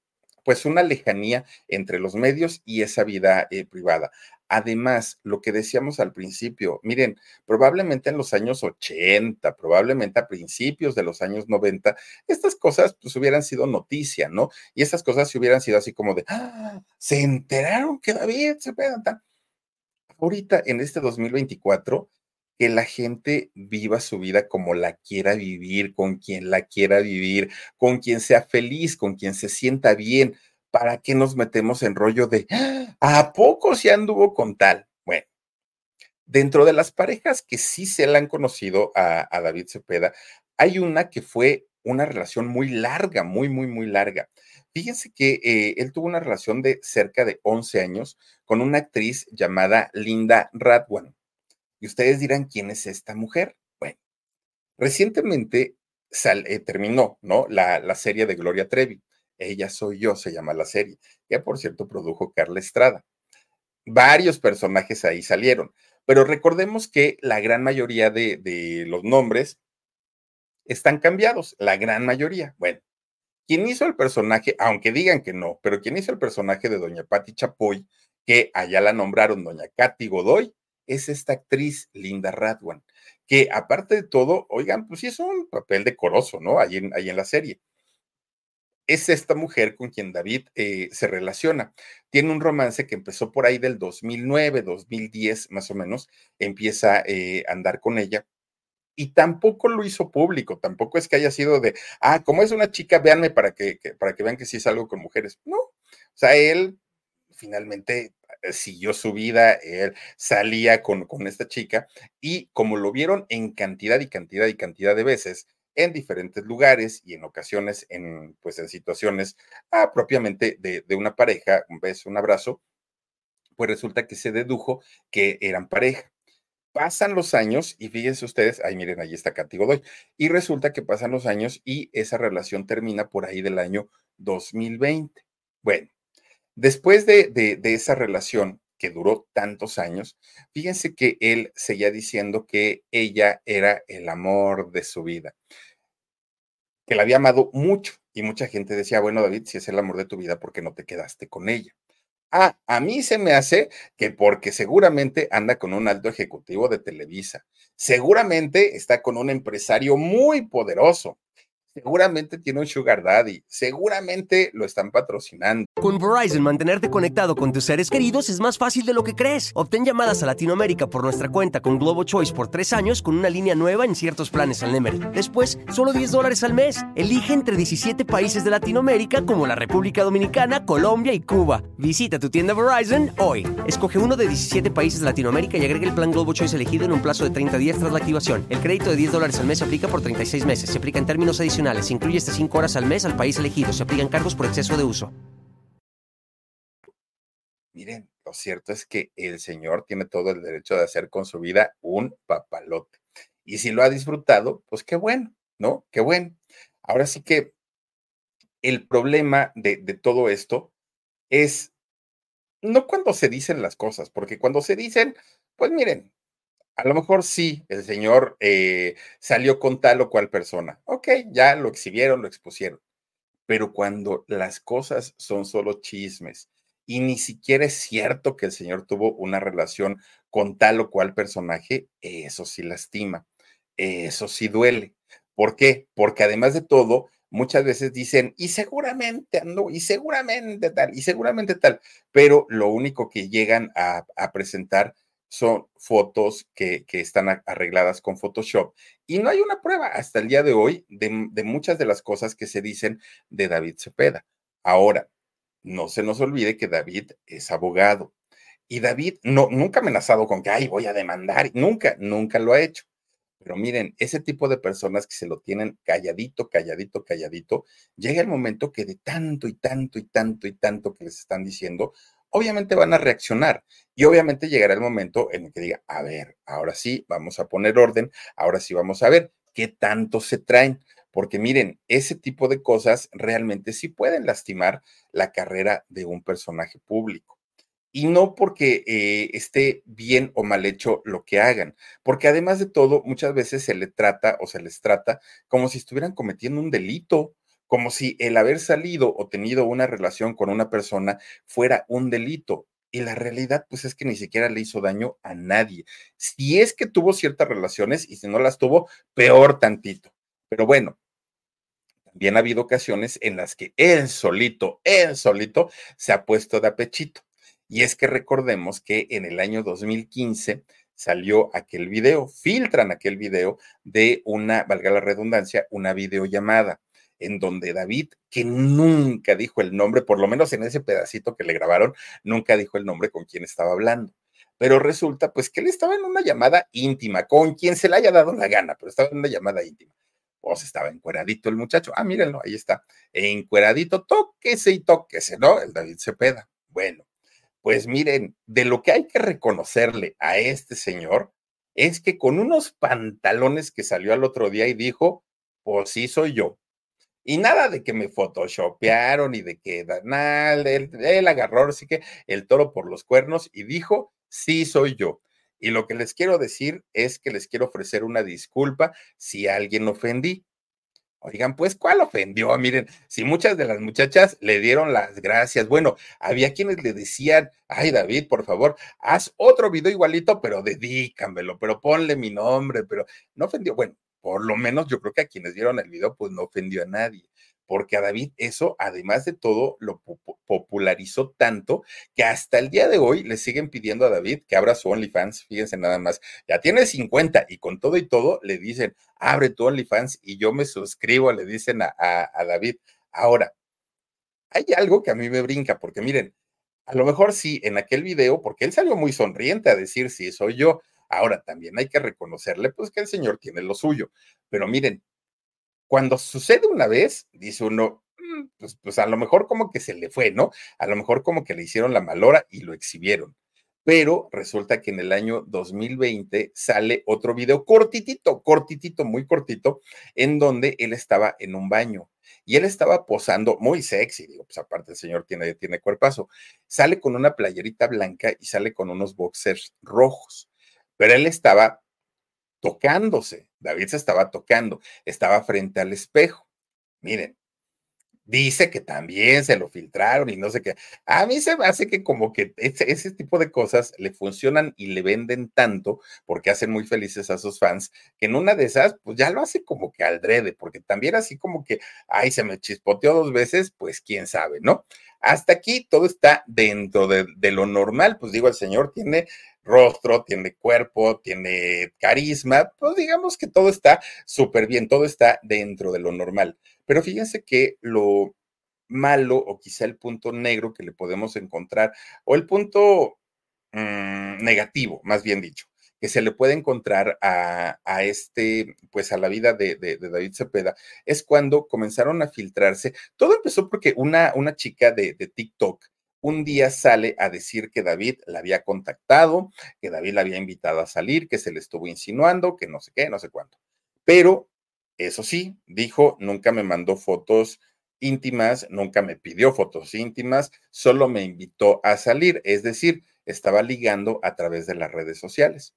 pues una lejanía entre los medios y esa vida privada. Además, lo que decíamos al principio, miren, probablemente en los años 80, probablemente a principios de los años 90, estas cosas pues hubieran sido noticia, ¿no? Y esas cosas se hubieran sido así como de, ¡Ah! se enteraron que David se tan. Ahorita, en este 2024, que la gente viva su vida como la quiera vivir, con quien la quiera vivir, con quien sea feliz, con quien se sienta bien ¿para qué nos metemos en rollo de, ¿a poco se anduvo con tal? Bueno, dentro de las parejas que sí se le han conocido a, David Cepeda, hay una que fue una relación muy larga, muy, muy, muy larga. Fíjense que eh, él tuvo una relación de cerca de 11 años con una actriz llamada Linda Radwan. Y ustedes dirán, ¿quién es esta mujer? Bueno, recientemente eh, terminó, ¿no? La, la serie de Gloria Trevi. Ella soy yo, se llama la serie, que por cierto produjo Carla Estrada. Varios personajes ahí salieron, pero recordemos que la gran mayoría de, los nombres están cambiados, la gran mayoría. Bueno, quien hizo el personaje, aunque digan que no, pero quien hizo el personaje de Doña Patti Chapoy, que allá la nombraron Doña Katy Godoy, es esta actriz Linda Radwan, que aparte de todo, oigan, pues sí es un papel decoroso, ¿no? Ahí en, ahí en la serie es esta mujer con quien David eh, se relaciona. Tiene un romance que empezó por ahí del 2009, 2010 más o menos, empieza eh, a andar con ella y tampoco lo hizo público, tampoco es que haya sido de, ah, como es una chica, véanme para que, para que vean que sí es algo con mujeres. No, o sea, él finalmente siguió su vida, él salía con, con esta chica y como lo vieron en cantidad y cantidad y cantidad de veces, en diferentes lugares y en ocasiones en, pues, en situaciones ah, propiamente de, de, una pareja, un beso, un abrazo, pues resulta que se dedujo que eran pareja. Pasan los años y fíjense ustedes, ay miren, ahí está Katy Godoy, y resulta que pasan los años y esa relación termina por ahí del año 2020. Bueno, después de, esa relación, que duró tantos años, fíjense que él seguía diciendo que ella era el amor de su vida, que la había amado mucho y mucha gente decía, bueno, David, si es el amor de tu vida, ¿por qué no te quedaste con ella? Ah, a mí se me hace que porque seguramente anda con un alto ejecutivo de Televisa, seguramente está con un empresario muy poderoso, Seguramente tiene un Sugar Daddy. Seguramente lo están patrocinando. Con Verizon, mantenerte conectado con tus seres queridos es más fácil de lo que crees. Obtén llamadas a Latinoamérica por nuestra cuenta con Globo Choice por tres años con una línea nueva en ciertos planes al Nemery. Después, solo 10 dólares al mes. Elige entre 17 países de Latinoamérica como la República Dominicana, Colombia y Cuba. Visita tu tienda Verizon hoy. Escoge uno de 17 países de Latinoamérica y agrega el plan Globo Choice elegido en un plazo de 30 días tras la activación. El crédito de 10 dólares al mes se aplica por 36 meses. Se aplica en términos adicionales se incluye hasta 5 horas al mes al país elegido. Se aplican cargos por exceso de uso. Miren, lo cierto es que el señor tiene todo el derecho de hacer con su vida un papalote. Y si lo ha disfrutado, pues qué bueno, ¿no? Qué bueno. Ahora sí que el problema de todo esto es no cuando se dicen las cosas, porque cuando se dicen, pues miren, a lo mejor sí, el señor eh, salió con tal o cual persona. Ok, ya lo exhibieron, lo expusieron. Pero cuando las cosas son solo chismes y ni siquiera es cierto que el señor tuvo una relación con tal o cual personaje, eso sí lastima, eso sí duele. ¿Por qué? Porque además de todo, muchas veces dicen, y seguramente ando, y seguramente tal, y seguramente tal, pero lo único que llegan a, a presentar son fotos que, están arregladas con Photoshop. Y no hay una prueba hasta el día de hoy de, muchas de las cosas que se dicen de David Cepeda. Ahora, no se nos olvide que David es abogado. Y David no, nunca ha amenazado con que, ay, voy a demandar. Nunca, nunca lo ha hecho. Pero miren, ese tipo de personas que se lo tienen calladito, calladito, calladito, llega el momento que de tanto y tanto y tanto y tanto que les están diciendo, obviamente van a reaccionar y obviamente llegará el momento en el que diga, a ver, ahora sí, vamos a poner orden, ahora sí vamos a ver qué tanto se traen. Porque miren, ese tipo de cosas realmente sí pueden lastimar la carrera de un personaje público y no porque eh, esté bien o mal hecho lo que hagan, porque además de todo, muchas veces se le trata o se les trata como si estuvieran cometiendo un delito, como si el haber salido o tenido una relación con una persona fuera un delito. Y la realidad, pues es que ni siquiera le hizo daño a nadie. Si es que tuvo ciertas relaciones y si no las tuvo, peor tantito. Pero bueno, también ha habido ocasiones en las que él solito, él solito, se ha puesto de apechito. Y es que recordemos que en el año 2015 salió aquel video, filtran aquel video de una, valga la redundancia, una videollamada en donde David, que nunca dijo el nombre, por lo menos en ese pedacito que le grabaron, nunca dijo el nombre con quien estaba hablando. Pero resulta pues que él estaba en una llamada íntima, con quien se le haya dado la gana, pero estaba en una llamada íntima. Pues estaba encueradito el muchacho. Ah, mírenlo, ahí está. Encueradito, tóquese y tóquese, ¿no? El David Cepeda. Bueno, pues miren, de lo que hay que reconocerle a este señor es que con unos pantalones que salió al otro día y dijo, pues sí soy yo. Y nada de que me photoshopearon y de que nada, él, agarró así que el toro por los cuernos y dijo, sí soy yo. Y lo que les quiero decir es que les quiero ofrecer una disculpa si alguien ofendí. Oigan, pues, ¿cuál ofendió? Miren, si muchas de las muchachas le dieron las gracias, bueno, había quienes le decían, ay, David, por favor, haz otro video igualito, pero dedícamelo, pero ponle mi nombre, pero no ofendió. Bueno, por lo menos yo creo que a quienes vieron el video, pues no ofendió a nadie porque a David eso, además de todo, lo popularizó tanto que hasta el día de hoy le siguen pidiendo a David que abra su OnlyFans. Fíjense nada más, ya tiene 50 y con todo y todo le dicen, abre tu OnlyFans y yo me suscribo, le dicen a, a David. Ahora, hay algo que a mí me brinca, porque miren, a lo mejor sí, en aquel video, porque él salió muy sonriente a decir, sí, soy yo. Ahora, también hay que reconocerle, pues, que el señor tiene lo suyo. Pero miren, cuando sucede una vez, dice uno, mm, pues, pues, a lo mejor como que se le fue, ¿no? A lo mejor como que le hicieron la malora y lo exhibieron. Pero resulta que en el año 2020 sale otro video cortitito, cortitito, muy cortito, en donde él estaba en un baño y él estaba posando muy sexy, digo, pues aparte el señor tiene, tiene cuerpazo, sale con una playerita blanca y sale con unos boxers rojos, pero él estaba tocándose. David se estaba tocando, estaba frente al espejo. Miren, dice que también se lo filtraron y no sé qué. A mí se me hace que como que ese, tipo de cosas le funcionan y le venden tanto porque hacen muy felices a sus fans, que en una de esas, pues ya lo hace como que al drede, porque también así como que, ay, se me chispoteó dos veces, pues quién sabe, ¿no? Hasta aquí todo está dentro de, de lo normal, pues digo, el señor tiene rostro, tiene cuerpo, tiene carisma, pues digamos que todo está súper bien, todo está dentro de lo normal. Pero fíjense que lo malo o quizá el punto negro que le podemos encontrar, o el punto mm, negativo, más bien dicho, que se le puede encontrar a, este, pues a la vida de, David Cepeda, es cuando comenzaron a filtrarse. Todo empezó porque una, una chica de TikTok un día sale a decir que David la había contactado, que David la había invitado a salir, que se le estuvo insinuando, que no sé qué, no sé cuánto. Pero, eso sí, dijo, nunca me mandó fotos íntimas, nunca me pidió fotos íntimas, solo me invitó a salir, es decir, estaba ligando a través de las redes sociales.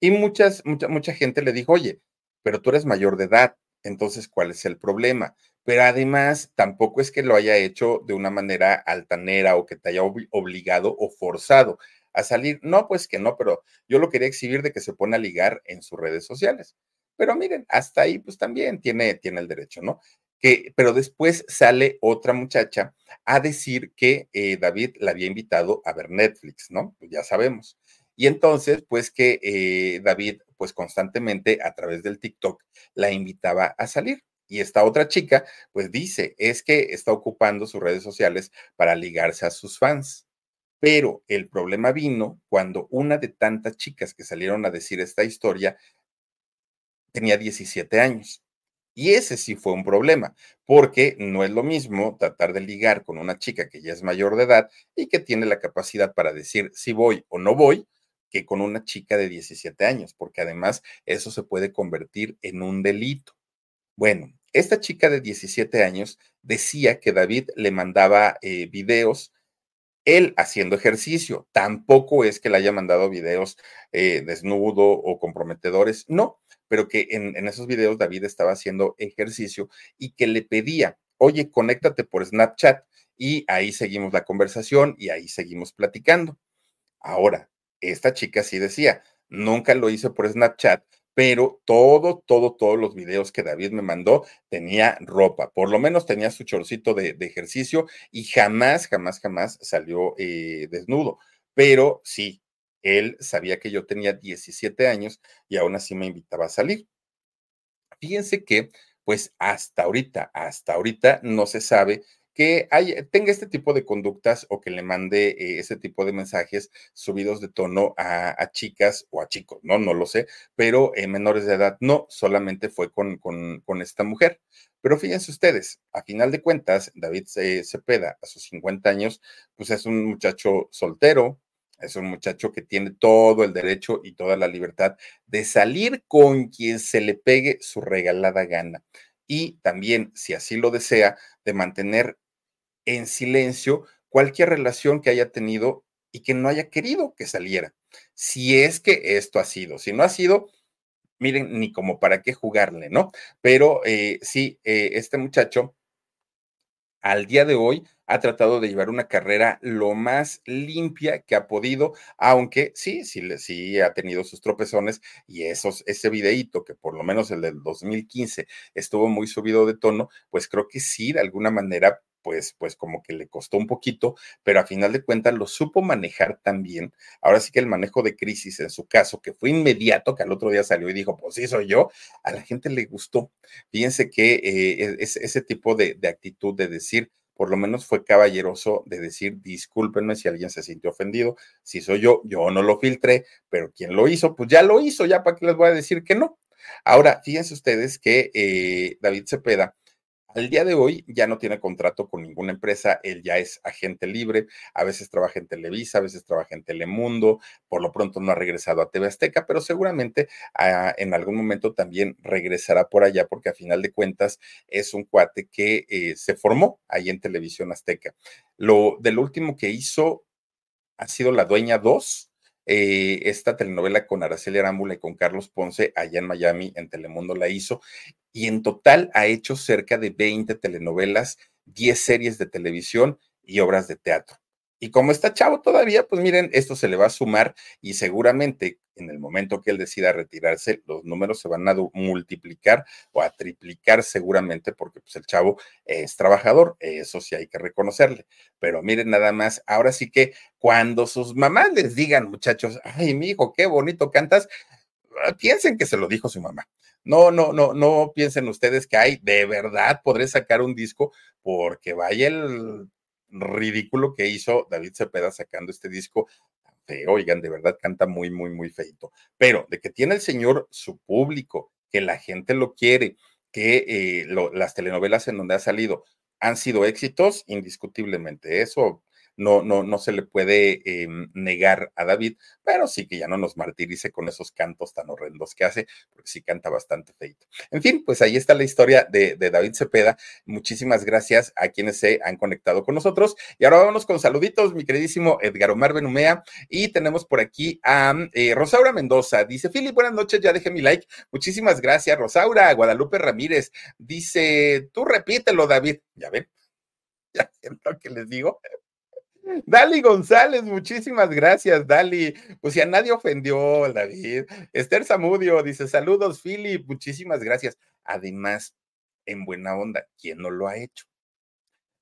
Y mucha, mucha gente le dijo, oye, pero tú eres mayor de edad, entonces, ¿cuál es el problema? Pero además tampoco es que lo haya hecho de una manera altanera o que te haya obligado o forzado a salir. No, pues que no, pero yo lo quería exhibir de que se pone a ligar en sus redes sociales. Pero miren, hasta ahí pues también tiene, tiene el derecho, ¿no? Que, pero después sale otra muchacha a decir que eh, David la había invitado a ver Netflix, ¿no? Pues ya sabemos. Y entonces, pues que eh, David, pues constantemente a través del TikTok la invitaba a salir Y esta otra chica, pues dice, es que está ocupando sus redes sociales para ligarse a sus fans. Pero el problema vino cuando una de tantas chicas que salieron a decir esta historia tenía 17 años. Y ese sí fue un problema, porque no es lo mismo tratar de ligar con una chica que ya es mayor de edad y que tiene la capacidad para decir si voy o no voy, que con una chica de 17 años, porque además eso se puede convertir en un delito. Bueno, esta chica de 17 años decía que David le mandaba eh, videos él haciendo ejercicio. Tampoco es que le haya mandado videos eh, desnudo o comprometedores, no, pero que en, en, esos videos David estaba haciendo ejercicio y que le pedía, oye, conéctate por Snapchat y ahí seguimos la conversación y ahí seguimos platicando. Ahora, esta chica sí decía, nunca lo hice por Snapchat pero todo, todo, todos los videos que David me mandó tenía ropa, por lo menos tenía su chorcito de, ejercicio y jamás, jamás, jamás salió eh, desnudo. Pero sí, él sabía que yo tenía 17 años y aún así me invitaba a salir. Fíjense que, pues hasta ahorita, hasta ahorita no se sabe que tenga este tipo de conductas o que le mande eh, ese tipo de mensajes subidos de tono a, chicas o a chicos, ¿no? No lo sé, pero en menores de edad no, solamente fue con, con, esta mujer. Pero fíjense ustedes, a final de cuentas, David Cepeda, a sus 50 años, pues es un muchacho soltero, es un muchacho que tiene todo el derecho y toda la libertad de salir con quien se le pegue su regalada gana. Y también, si así lo desea, de mantener en silencio cualquier relación que haya tenido y que no haya querido que saliera. Si es que esto ha sido, si no ha sido, miren, ni como para qué jugarle, ¿no? Pero eh, sí, eh, este muchacho al día de hoy ha tratado de llevar una carrera lo más limpia que ha podido, aunque sí, sí, sí ha tenido sus tropezones y esos, ese videíto que por lo menos el del 2015 estuvo muy subido de tono, pues creo que sí, de alguna manera pues, pues como que le costó un poquito, pero a final de cuentas lo supo manejar también. Ahora sí que el manejo de crisis en su caso, que fue inmediato, que al otro día salió y dijo, pues sí, soy yo, a la gente le gustó. Fíjense que eh, es, ese tipo de, de actitud de decir, por lo menos fue caballeroso de decir, discúlpenme si alguien se sintió ofendido, si soy yo, yo no lo filtré, pero quien lo hizo, pues ya lo hizo, ya para qué les voy a decir que no. Ahora, fíjense ustedes que eh, David Cepeda, al día de hoy ya no tiene contrato con ninguna empresa, él ya es agente libre, a veces trabaja en Televisa, a veces trabaja en Telemundo, por lo pronto no ha regresado a TV Azteca, pero seguramente ah, en algún momento también regresará por allá porque a final de cuentas es un cuate que eh, se formó ahí en Televisión Azteca. Lo del último que hizo ha sido La Dueña 2, eh, esta telenovela con Araceli Arámbula y con Carlos Ponce allá en Miami, en Telemundo la hizo, y en total ha hecho cerca de 20 telenovelas, 10 series de televisión y obras de teatro. Y como está chavo todavía, pues miren, esto se le va a sumar y seguramente en el momento que él decida retirarse, los números se van a multiplicar o a triplicar seguramente porque pues el chavo es trabajador, eso sí hay que reconocerle. Pero miren nada más, ahora sí que cuando sus mamás les digan, muchachos, ay, mi hijo, qué bonito cantas, ah, piensen que se lo dijo su mamá. No, no, no, no piensen ustedes que hay, de verdad podré sacar un disco porque vaya el ridículo que hizo David Cepeda sacando este disco oigan, de verdad canta muy, muy, muy feito. Pero de que tiene el señor su público, que la gente lo quiere, que eh, las telenovelas en donde ha salido han sido éxitos, indiscutiblemente. Eso no, no, no se le puede em, negar a David, pero sí que ya no nos martirice con esos cantos tan horrendos que hace, porque sí canta bastante feito. En fin, pues ahí está la historia de, David Cepeda. Muchísimas gracias a quienes se han conectado con nosotros. Y ahora vámonos con saluditos, mi queridísimo Edgar Omar Benumea. Y tenemos por aquí a eh, Rosaura Mendoza. Dice, Philip, buenas noches, ya dejé mi like. Muchísimas gracias, Rosaura. Guadalupe Ramírez dice, tú repítelo, David. Ya ven, ya siento que les digo. Dali González, muchísimas gracias, Dali. Pues ya nadie ofendió, David. Esther Zamudio dice: Saludos, Philip, muchísimas gracias. Además, en buena onda, ¿quién no lo ha hecho?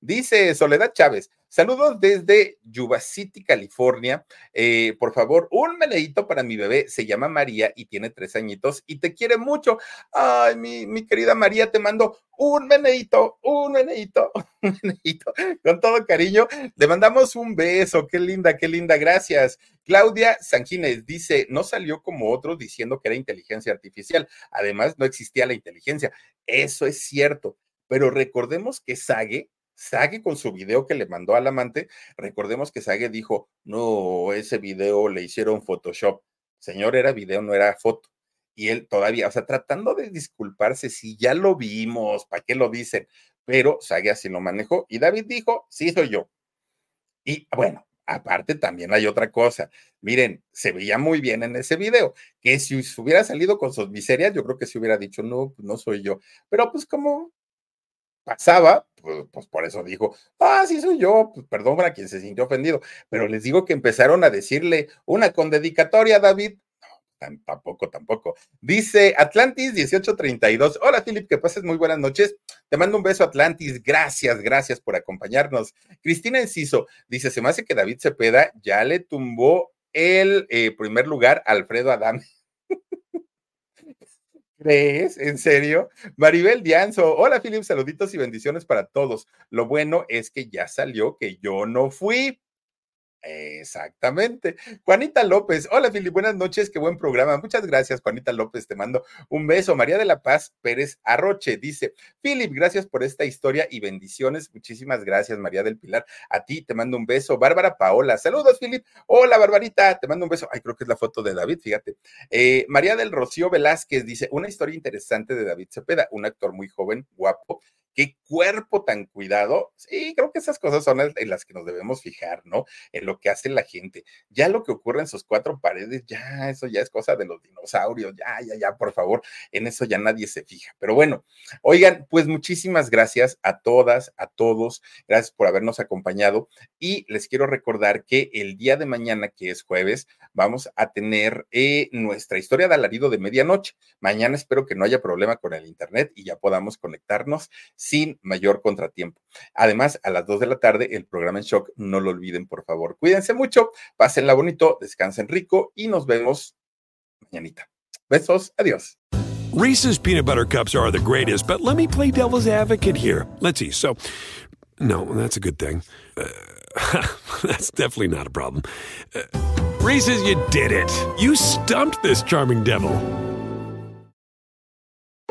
Dice Soledad Chávez, saludos desde Yuba City, California. Eh, por favor, un meneíto para mi bebé. Se llama María y tiene tres añitos y te quiere mucho. Ay, mi, mi querida María, te mando un meneíto, un meneíto, un meneíto. Con todo cariño, le mandamos un beso. Qué linda, qué linda. Gracias. Claudia Sanjines dice, no salió como otros diciendo que era inteligencia artificial. Además, no existía la inteligencia. Eso es cierto. Pero recordemos que Sage Sage con su video que le mandó al amante, recordemos que Sage dijo, no, ese video le hicieron Photoshop. Señor, era video, no era foto. Y él todavía, o sea, tratando de disculparse, si ya lo vimos, ¿para qué lo dicen? Pero Sage así lo manejó y David dijo, sí, soy yo. Y bueno, aparte también hay otra cosa. Miren, se veía muy bien en ese video, que si hubiera salido con sus miserias, yo creo que se hubiera dicho, no, no soy yo. Pero pues como pasaba, pues, pues, por eso dijo, ah, sí soy yo, pues perdón para quien se sintió ofendido, pero les digo que empezaron a decirle una con dedicatoria, David. No, tampoco, tampoco. Dice Atlantis 1832. Hola, Philip, que pases muy buenas noches. Te mando un beso, Atlantis. Gracias, gracias por acompañarnos. Cristina Enciso dice: Se me hace que David Cepeda ya le tumbó el eh, primer lugar a Alfredo Adame. ¿Crees? ¿En serio? Maribel Dianzo. Hola, Philip. Saluditos y bendiciones para todos. Lo bueno es que ya salió que yo no fui. Exactamente. Juanita López. Hola, Fili. Buenas noches. Qué buen programa. Muchas gracias, Juanita López. Te mando un beso. María de la Paz Pérez Arroche dice: Philip, gracias por esta historia y bendiciones. Muchísimas gracias, María del Pilar. A ti te mando un beso. Bárbara Paola. Saludos, Philip. Hola, Barbarita. Te mando un beso. Ay, creo que es la foto de David, fíjate. Eh, María del Rocío Velázquez dice: Una historia interesante de David Cepeda, un actor muy joven, guapo qué cuerpo tan cuidado. Sí, creo que esas cosas son en las que nos debemos fijar, ¿no? En lo que hace la gente. Ya lo que ocurre en sus cuatro paredes, ya eso ya es cosa de los dinosaurios, ya, ya, ya, por favor, en eso ya nadie se fija. Pero bueno, oigan, pues muchísimas gracias a todas, a todos, gracias por habernos acompañado y les quiero recordar que el día de mañana, que es jueves, vamos a tener eh, nuestra historia de alarido de medianoche. Mañana espero que no haya problema con el internet y ya podamos conectarnos sin mayor contratiempo. Además, a las 2 de la tarde, el programa en shock, no lo olviden, por favor. Cuídense mucho, pásenla bonito, descansen rico y nos vemos mañanita. Besos, adiós. Reese's peanut butter cups are the greatest, but let me play devil's advocate here. Let's see. So, no, that's a good thing. Uh, that's definitely not a problem. Uh, Reese's, you did it. You stumped this charming devil.